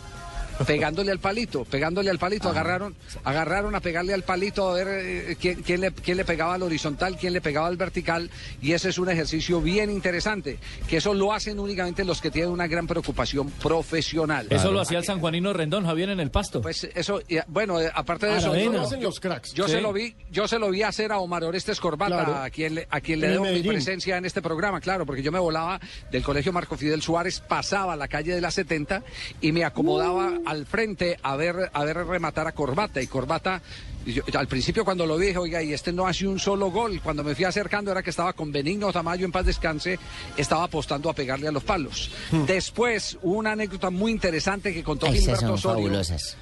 Pegándole al palito, pegándole al palito, agarraron, agarraron a pegarle al palito a ver eh, quién, quién le, quién le pegaba al horizontal, quién le pegaba al vertical, y ese es un ejercicio bien interesante, que eso lo hacen únicamente los que tienen una gran preocupación profesional. Eso lo hacía el sanjuanino Rendón, Javier, en el pasto. Pues eso, y, bueno, eh, aparte de eso, yo, Lo hacen los cracks. yo Sí. se lo vi, yo se lo vi hacer a Omar Orestes Corbata, Claro. a quien le, a quien le debo mi presencia en este programa, claro, porque yo me volaba del colegio Marco Fidel Suárez, pasaba la calle de la 70 y me acomodaba Uh. Al frente a ver, a ver rematar a Corbata. Y Corbata, yo- al principio cuando lo dije, oiga, y este no hace un solo gol. Cuando me fui acercando era que estaba con Benigno Tamayo en paz descanse, estaba apostando a pegarle a los palos. Después, hubo una anécdota muy interesante que contó Esas Gilberto son Osorio. fabulosas.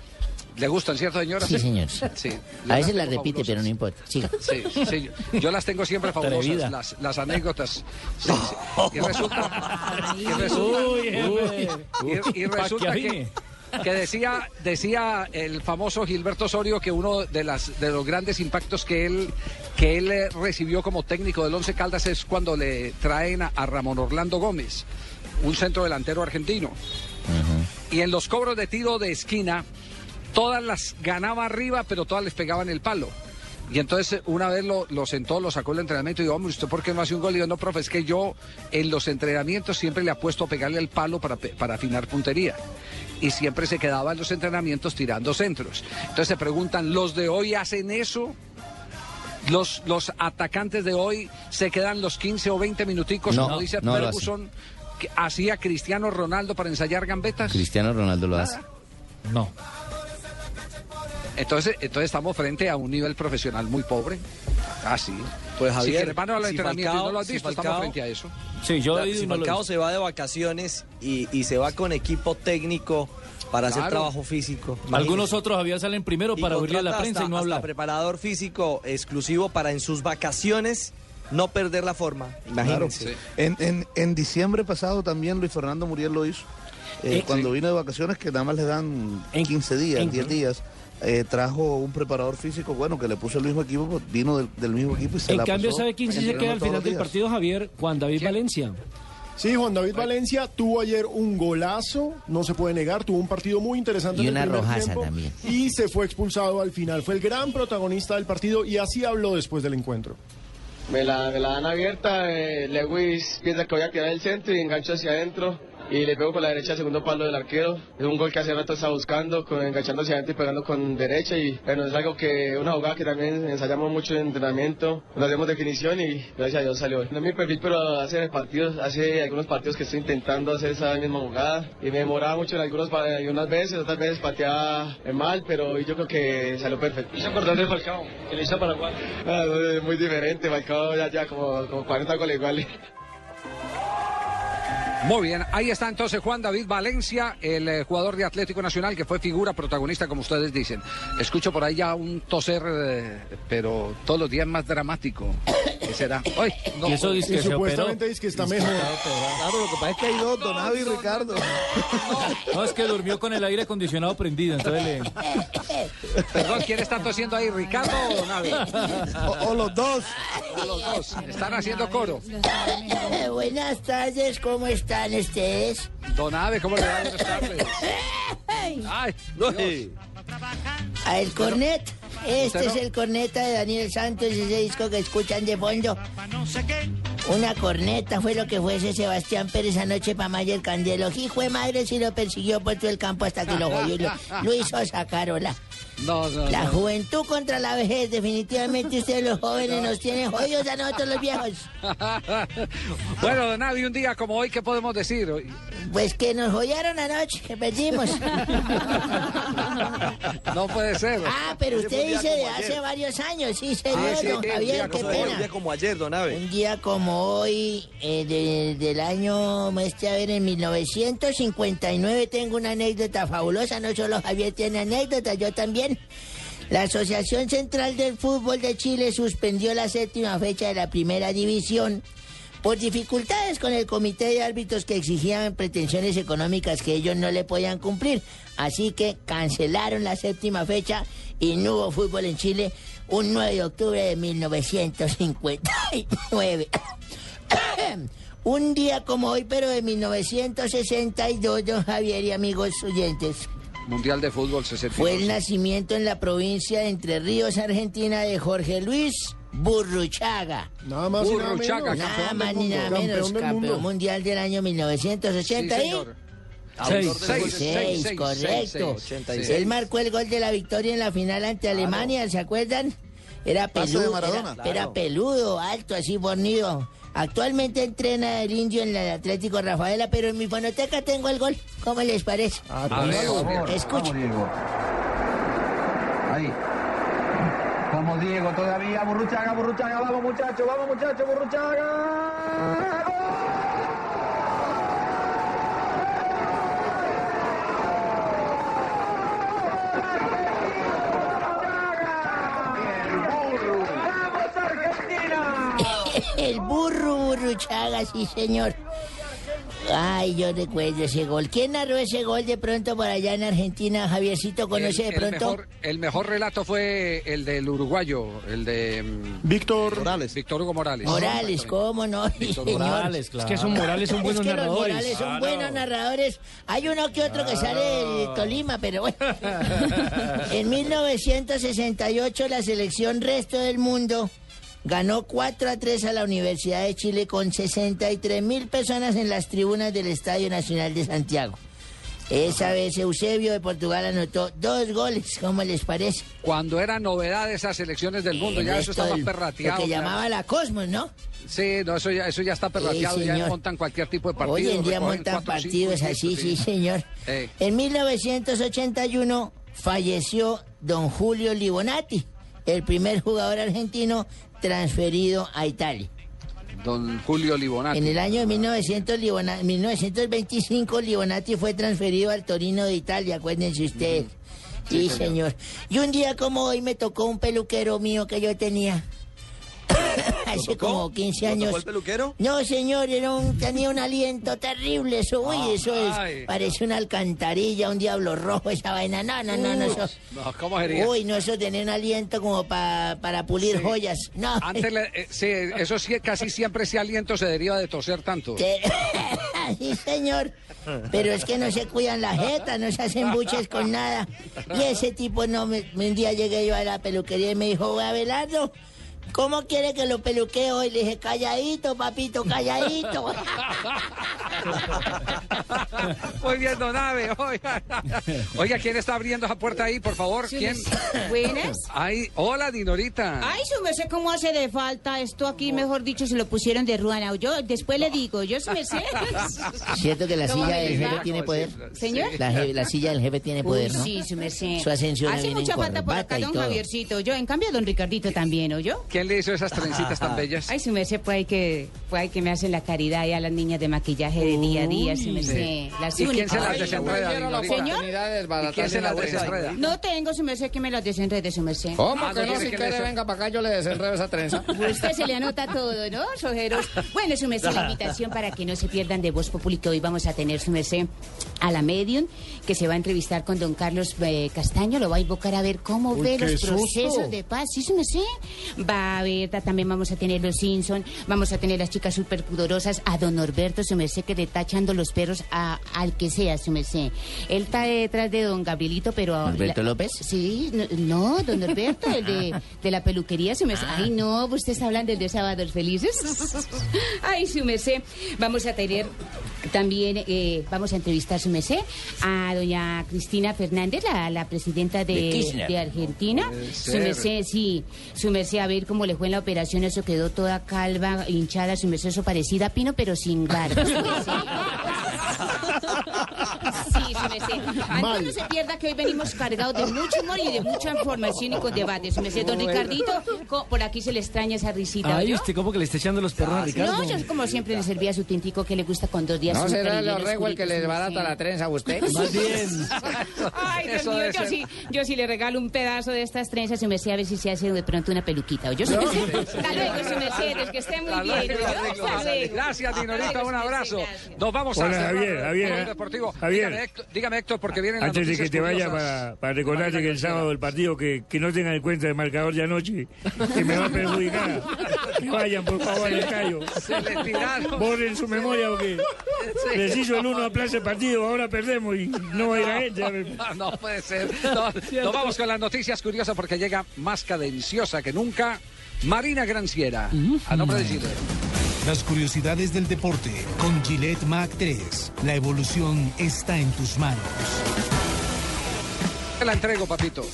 ¿Le gustan, cierto, señora? Sí, señor. Sí. A veces las repite, fabulosas. pero no importa. Siga. Sí, sí, yo, las tengo siempre fabulosas, las, las anécdotas. Sí, sí. Y resulta, y resulta, Uy, y- resulta que que, decía, decía el famoso Gilberto Osorio que uno de las de los grandes impactos que él que él eh, recibió como técnico del Once Caldas es cuando le traen a, a Ramón Orlando Gómez, un centro delantero argentino. Y en los cobros de tiro de esquina, todas las ganaba arriba, pero todas les pegaban el palo. Y entonces una vez lo, lo sentó, lo sacó el entrenamiento y dijo, hombre, ¿usted por qué no hace un gol? Y yo, no, profe, es que yo en los entrenamientos siempre le apuesto a pegarle el palo para, para afinar puntería. Y siempre se quedaba en los entrenamientos tirando centros. Entonces se preguntan, ¿los de hoy hacen eso? Los, los atacantes de hoy se quedan los 15 o 20 minuticos, No, como dice no Ferguson, que hacía Cristiano Ronaldo para ensayar gambetas. Cristiano Ronaldo lo hace. No. Entonces, entonces estamos frente a un nivel profesional muy pobre. Ah, sí. Pues Javier, si van al si entrenamiento y Falcao- no lo has si visto, Falcao- estamos frente a eso. Sí, yo he Claro, y si no lo Falcao visto. se va de vacaciones y, y se va con equipo técnico para hacer Claro. trabajo físico. Algunos otros Javier salen primero Y para oírle a la prensa y hasta- no hasta hablar. preparador físico exclusivo para en sus vacaciones no perder la forma. Claro. Imagínense. En, en, en diciembre pasado también Luis Fernando Muriel lo hizo. Eh, Eh, cuando sí. vino de vacaciones, que nada más le dan 15 días, en- 10 días, eh, trajo un preparador físico, bueno, que le puso el mismo equipo, vino del, del mismo equipo y se En la cambio, pasó ¿sabe quién sí se queda al final del partido, Javier? Juan David Valencia. Sí, Juan David Valencia tuvo ayer un golazo, no se puede negar, tuvo un partido muy interesante Y en el una primer rojaza tiempo también. y se fue expulsado al final. Fue el gran protagonista del partido y así habló después del encuentro. Me la, me la dan abierta, eh, Lewis piensa que voy a tirar el centro y engancho hacia adentro y le pego con la derecha al segundo palo del arquero. Es un gol que hace rato estaba buscando, con, enganchando hacia adentro y pegando con derecha y bueno, es algo que, una jugada que también ensayamos mucho en entrenamiento, nos hacemos definición y gracias a Dios salió. No es mi perfil, pero hace partidos, hace algunos partidos que estoy intentando hacer esa misma jugada y me demoraba mucho en algunos, algunas veces, otras veces pateaba mal, pero yo creo que salió perfecto. hizo acordar de Falcao, que le hizo a Paraguay. Ah, muy diferente, Falcao ya, ya como, como 40 goles iguales. Muy bien, ahí está entonces Juan David Valencia, el eh, jugador de Atlético Nacional que fue figura protagonista, como ustedes dicen. Escucho por ahí ya un toser, eh, pero todos los días más dramático. ¿Qué será? Ay, no. Y eso dice que Y se supuestamente operó. dice que está mejor. Claro, lo que pasa es que hay dos, Don Avi y Ricardo. No, es que durmió con el aire acondicionado prendido, entonces le... Perdón, ¿quién está tosiendo ahí, Ricardo o Navi? O, los dos. O los dos. Están haciendo coro. Buenas tardes, ¿cómo están ustedes? Don Ave, ¿cómo le va? Buenas tardes. *laughs* Ay, Dios. A el cornet. Este ¿Usted es el corneta de Daniel Santos, ese disco que escuchan de fondo. Una corneta fue lo que fue ese Sebastián Pérez anoche para Mayer Candelo. Hijo de madre si lo persiguió por todo el campo hasta que lo jodió lo, lo hizo sacarola. No, no, La no. juventud contra la vejez. Definitivamente ustedes los jóvenes nos tienen jodidos a nosotros los viejos. *laughs* bueno, Don Avi, un día como hoy, ¿qué podemos decir? Pues que nos jollaron anoche, que perdimos. *laughs* No puede ser. Ah, pero usted dice de hace ayer. varios años, sí, señor, Ah, sí, don un día Javier, qué pena. Un día como ayer, don Abe. Un día como hoy, eh, de- del año, este, a ver, en 1959 tengo una anécdota fabulosa, no solo Javier tiene anécdotas, yo también. La Asociación Central del Fútbol de Chile suspendió la séptima fecha de la primera división por dificultades con el comité de árbitros que exigían pretensiones económicas que ellos no le podían cumplir. Así que cancelaron la séptima fecha y no hubo fútbol en Chile un 9 de octubre de 1959. *coughs* un día como hoy, pero de 1962, don Javier y amigos oyentes. Mundial de Fútbol 62. Fue el nacimiento en la provincia de Entre Ríos, Argentina, de Jorge Luis Burruchaga. Nada más y nada Burruchaga, menos. Nada campeón más ni nada Campeón menos, del campeón mundo. mundial del año 1980 Sí, y... señor. Seis. Seis, seis, Seis, seis, correcto. seis, seis. Él marcó el gol de la victoria en la final ante Alemania, ¿se acuerdan? Era peludo, era, era peludo, alto, así fornido. Actualmente entrena el indio en el Atlético Rafaela, pero en mi fonoteca tengo el gol. ¿Cómo les parece? A ver, a ver. Escucha. Ahí. Vamos Diego todavía, Burruchaga, Burruchaga, vamos muchachos, vamos muchachos, Burruchaga. ¡Vamos El burro Burruchaga, sí señor. Ay, yo recuerdo ese gol. ¿Quién narró ese gol de pronto por allá en Argentina? Javiercito, ¿conoce de el pronto? mejor, el mejor relato fue el del uruguayo, el de mm, Víctor Morales. Víctor Hugo Morales. Morales, ¿cómo no? Víctor. Morales, claro. Es que son Morales, son buenos es que los narradores. Morales son Claro. buenos narradores. Hay uno que otro que sale de Tolima, pero bueno. *laughs* en 1968 la selección resto del mundo ganó 4 a 3 a la Universidad de Chile con 63 mil personas en las tribunas del Estadio Nacional de Santiago. Esa vez Eusebio de Portugal anotó dos goles, ¿cómo les parece? Cuando era novedad esas selecciones del mundo, El ya eso estaba perrateado. Lo que ya. llamaba la Cosmos, ¿no? Sí, no, eso ya, eso ya está perrateado, ya señor. montan cualquier tipo de partido. Hoy en día montan cuatro, partidos cinco, así, sí. sí, señor. Eh. En 1981 falleció don Julio Libonati, el primer jugador argentino transferido a Italia. Don Julio Libonati. En el año de 1900 Libona- 1925 Libonati fue transferido al Torino de Italia, acuérdense ustedes. Sí, Sí, señor. Y un día como hoy me tocó un peluquero mío que yo tenía. *laughs* hace como 15 ¿Lo tocó años. el peluquero? No, señor, era un, tenía un aliento terrible. Eso, uy, Ah, eso es. ay. Parece una alcantarilla, un diablo rojo, esa vaina. No, no, no, no. Uy, Eso, no, ¿cómo sería? Uy, no, eso tenía un aliento como pa- para pulir Sí. joyas. No. Antes, le- eh, sí, eso sí, casi siempre ese aliento se deriva de toser tanto. Sí, *laughs* señor. Pero es que no se cuidan la jeta, no se hacen buches con nada. Y ese tipo no me, un día llegué yo a la peluquería y me dijo, Abelardo, ¿cómo quiere que lo peluquee hoy? Le dije, calladito, papito, calladito. *laughs* Muy bien, don Ave. Oiga, *laughs* Oiga, ¿quién está abriendo esa puerta ahí, por favor? ¿Quién? Buenas. *laughs* Ay, hola, Dinorita. Ay, su merced, ¿cómo hace de falta esto aquí? Mejor dicho, se lo pusieron de ruana. Yo después le digo, yo su merced. ¿Cierto que la ¿Cómo silla del jefe tiene poder? ¿Señor? La, je- la silla del jefe tiene poder, Uy, ¿no? sí, su merced. Su ascensión Hace mucha falta por acá, don. Javiercito. Yo, en cambio, don Ricardito también, ¿o yo? ¿Quién le hizo esas trencitas tan bellas? Ay, su merced, pues hay que, pues hay que me hacen la caridad ya a las niñas de maquillaje de día a día, su merced. Sí. Las ¿Y quién se las desenreda. ¿Y quién se las desenreda? No tengo, su merced, que me las desenrede, su merced. ¿Cómo que no? Si quiere, venga para acá, yo le desenredo esa trenza. *laughs* Usted se le anota todo, ¿no, sojeros? Bueno, su merced, la invitación para que no se pierdan de Voz que hoy vamos a tener, su merced, a la medium, que se va a entrevistar con don Carlos eh, Castaño, lo va a invocar a ver cómo Uy, ve los susto. procesos de paz. Sí, su merced. Va a ver, ta- también vamos a tener los Simpson, vamos a tener las chicas súper pudorosas, a don Norberto, su merced, que le está echando los perros a, al que sea, su merced. Él está detrás de don Gabrielito, pero... ¿Norberto López? Sí, no, no, don Norberto, el de, *laughs* de la peluquería, su merced. Ay, no, usted está hablando el de Sábados Felices. *laughs* Ay, su merced. Vamos a tener también, eh, vamos a entrevistar, su merced, a doña Cristina Fernández, la, la presidenta de, De Kirchner. de Argentina. Su merced, sí, su merced, a ver cómo le fue en la operación, eso quedó toda calva, hinchada, su merced, eso parecida a Pino, pero sin barba. *laughs* Sí, su merced. Antes no se pierda que hoy venimos cargados de mucho humor y de mucha información y con debate. Su merced, don. Ricardito, co- por aquí se le extraña esa risita. Ay, ¿oyó? usted como que le está echando los perros a Ricardo. No, yo como siempre le servía su tintico que le gusta con dos días. ¿No azúcar será y el hielo orrego el que oscurito, le su barata merced. la trenza a usted? Más *laughs* bien. Ay, Dios Eso mío, debe yo ser. sí, yo sí le regalo un pedazo de estas trenzas, su merced, a ver si se hace de pronto una peluquita. ¿oyó? Su merced? Hasta luego, su merced, que esté muy bien. luego, ¿oyó? arreglo. Hasta luego. Gracias, Hasta Dinorita, luego, un su merced, abrazo. gracias. Nos vamos Hola, a cerrar Javier, Javier, Blog. Deportivo. Javier. Dígame Héctor, dígame, Héctor, porque vienen las Antes de que te vaya para, para recordarte que el sábado del partido que, que no tengan en cuenta el marcador de anoche, que me va a perjudicar. Que *laughs* vayan por favor al callo. Se le tiraron. Borren su memoria porque Sí. les hizo el uno a plaza el partido, ahora perdemos y no va a ir a gente. a ver. No puede ser. No, nos vamos con las noticias curiosas porque llega más cadenciosa que nunca. Marina Granciera, a nombre de Chile. Las curiosidades del deporte con Gillette Mac 3. La evolución está en tus manos. Te la entrego, papito.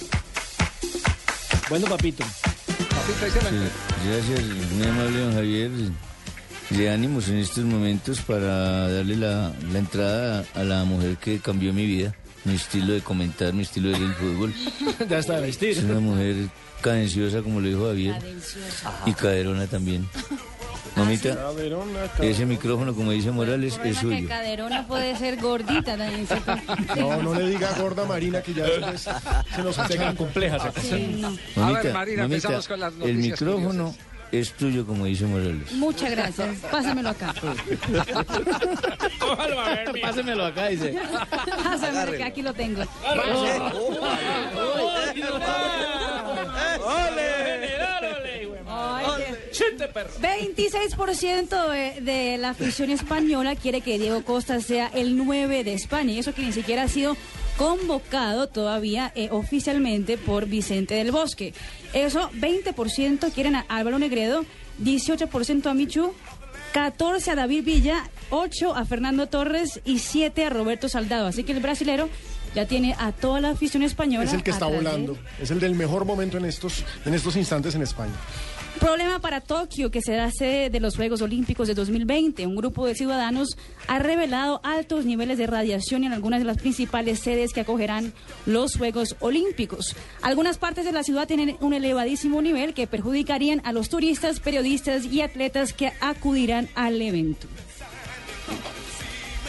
Bueno, papito. Papito, ahí se la entrego. Gracias, muy amable don Javier. De ánimos en estos momentos para darle la, la entrada a la mujer que cambió mi vida, mi estilo de comentar, mi estilo de ver el fútbol. *laughs* Ya está de vestir. Es una mujer cadenciosa, como lo dijo Javier, y caderona también. *laughs* Mamita, ese micrófono, como dice Morales, es Que suyo. caderona puede ser gordita también. No, no le diga gorda Marina que ya después se nos achacan complejas. Sí, no. A ver, Marina, mamita, empezamos con las el micrófono es tuyo, como dice Morales. Muchas gracias. Pásamelo acá. Pásemelo acá, dice. Pásamelo que aquí lo tengo. Ay, qué- 26% de, de la afición española quiere que Diego Costa sea el 9 de España. Y eso que ni siquiera ha sido convocado todavía eh, oficialmente por Vicente del Bosque. Eso, 20% quieren a Álvaro Negredo, 18% a Michu, 14 a David Villa, 8 a Fernando Torres y 7 a Roberto Saldado. Así que el brasilero ya tiene a toda la afición española. Es el que está de volando. Es el del mejor momento en estos, en estos instantes en España. Problema para Tokio, que será sede de los Juegos Olímpicos de 2020. Un grupo de ciudadanos ha revelado altos niveles de radiación en algunas de las principales sedes que acogerán los Juegos Olímpicos. Algunas partes de la ciudad tienen un elevadísimo nivel que perjudicarían a los turistas, periodistas y atletas que acudirán al evento.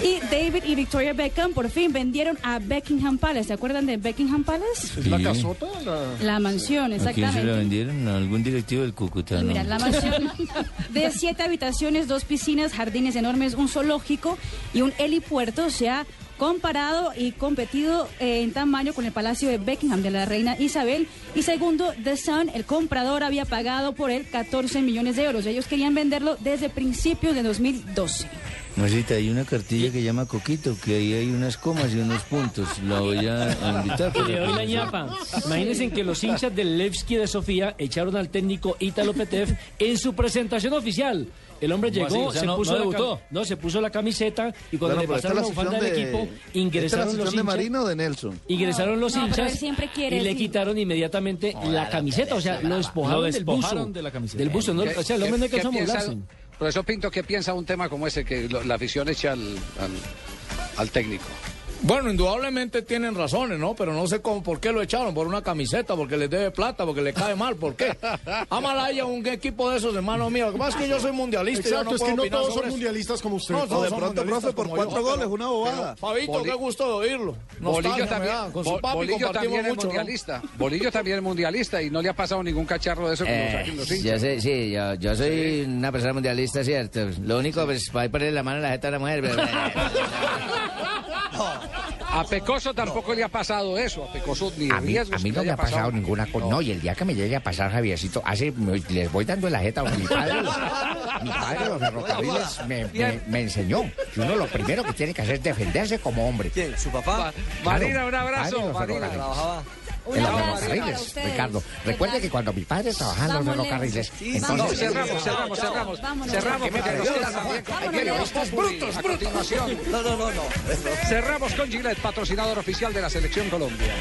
Y David y Victoria Beckham por fin vendieron a Buckingham Palace. ¿Se acuerdan de Buckingham Palace? ¿Es la casota? La... La mansión, ¿A quién se la exactamente. vendieron? ¿A algún directivo del Cúcuta? No? mira, la mansión *laughs* *laughs* de siete habitaciones, dos piscinas, jardines enormes, un zoológico y un helipuerto se ha comparado y competido eh, en tamaño con el Palacio de Buckingham de la reina Isabel. Y segundo, The Sun, el comprador había pagado por él 14 millones de euros. Ellos querían venderlo desde principios de 2012. Marcita, hay una cartilla que llama Coquito, que ahí hay unas comas y unos puntos. La voy a invitar. *laughs* Le doy la ñapa. Imagínense que los hinchas del Levski de Sofía echaron al técnico Ítalo Petef en su presentación oficial. El hombre ¿Cómo llegó? O sea, se no- puso no la no, se puso la camiseta y cuando Bueno, le pasaron la bufanda del de- equipo, esta es la ingresaron los sección de hinchas. Marino o de Nelson. Ingresaron los hinchas siempre quiere y le quitaron inmediatamente la camiseta, o sea, lo despojaron, Lo del despojaron buzo. de la camiseta. Del buzo, no, ¿Qué- o sea, el hombre no alcanzó a. Profesor Pinto, ¿qué piensa un tema como ese que la afición echa al técnico? Bueno, indudablemente tienen razones, ¿no? Pero no sé cómo, por qué lo echaron, por una camiseta, porque les debe plata, porque le cae mal, ¿por qué? *laughs* Amalaya, un equipo de esos, hermano mío. Lo que pasa es que yo soy mundialista. y yo Exacto, no es que no todos son mundialistas como usted. No, todos de pronto, profe, por cuatro yo, goles, pero- una bobada. Fabito, Boli- qué gusto de oírlo. Bolillo también, da. Con su papi Bolillo también es mucho, ¿no? mundialista. Bolillo también es mundialista y no le ha pasado ningún cacharro de eso que nos Eh, saquen los yo hinchas. sé, sí, yo, yo soy una persona mundialista, cierto. Lo único, pues, para ponerle la mano en la jeta a la mujer, pero... *laughs* *laughs* A Pecoso tampoco le ha pasado eso. A Pecoso ni A mí, a mí no le me ha pasado ninguna cosa. No. y el día que me llegue a pasar, Javiercito, hace, me- les voy dando la jeta. Mi padre, mi padre los ferrocarriles me, me- me enseñó que uno lo primero que tiene que hacer es defenderse como hombre. ¿Quién? ¿Su papá? Marina, un abrazo, Padre de los Marina. En los ferrocarriles. Ricardo. Recuerde que cuando mi padre trabajaba en los ferrocarriles, entonces... Cerramos, cerramos, cerramos. Cerramos brutos, continuación. No, no, no, no. Cerramos con Gillette, patrocinador oficial de la Selección Colombia.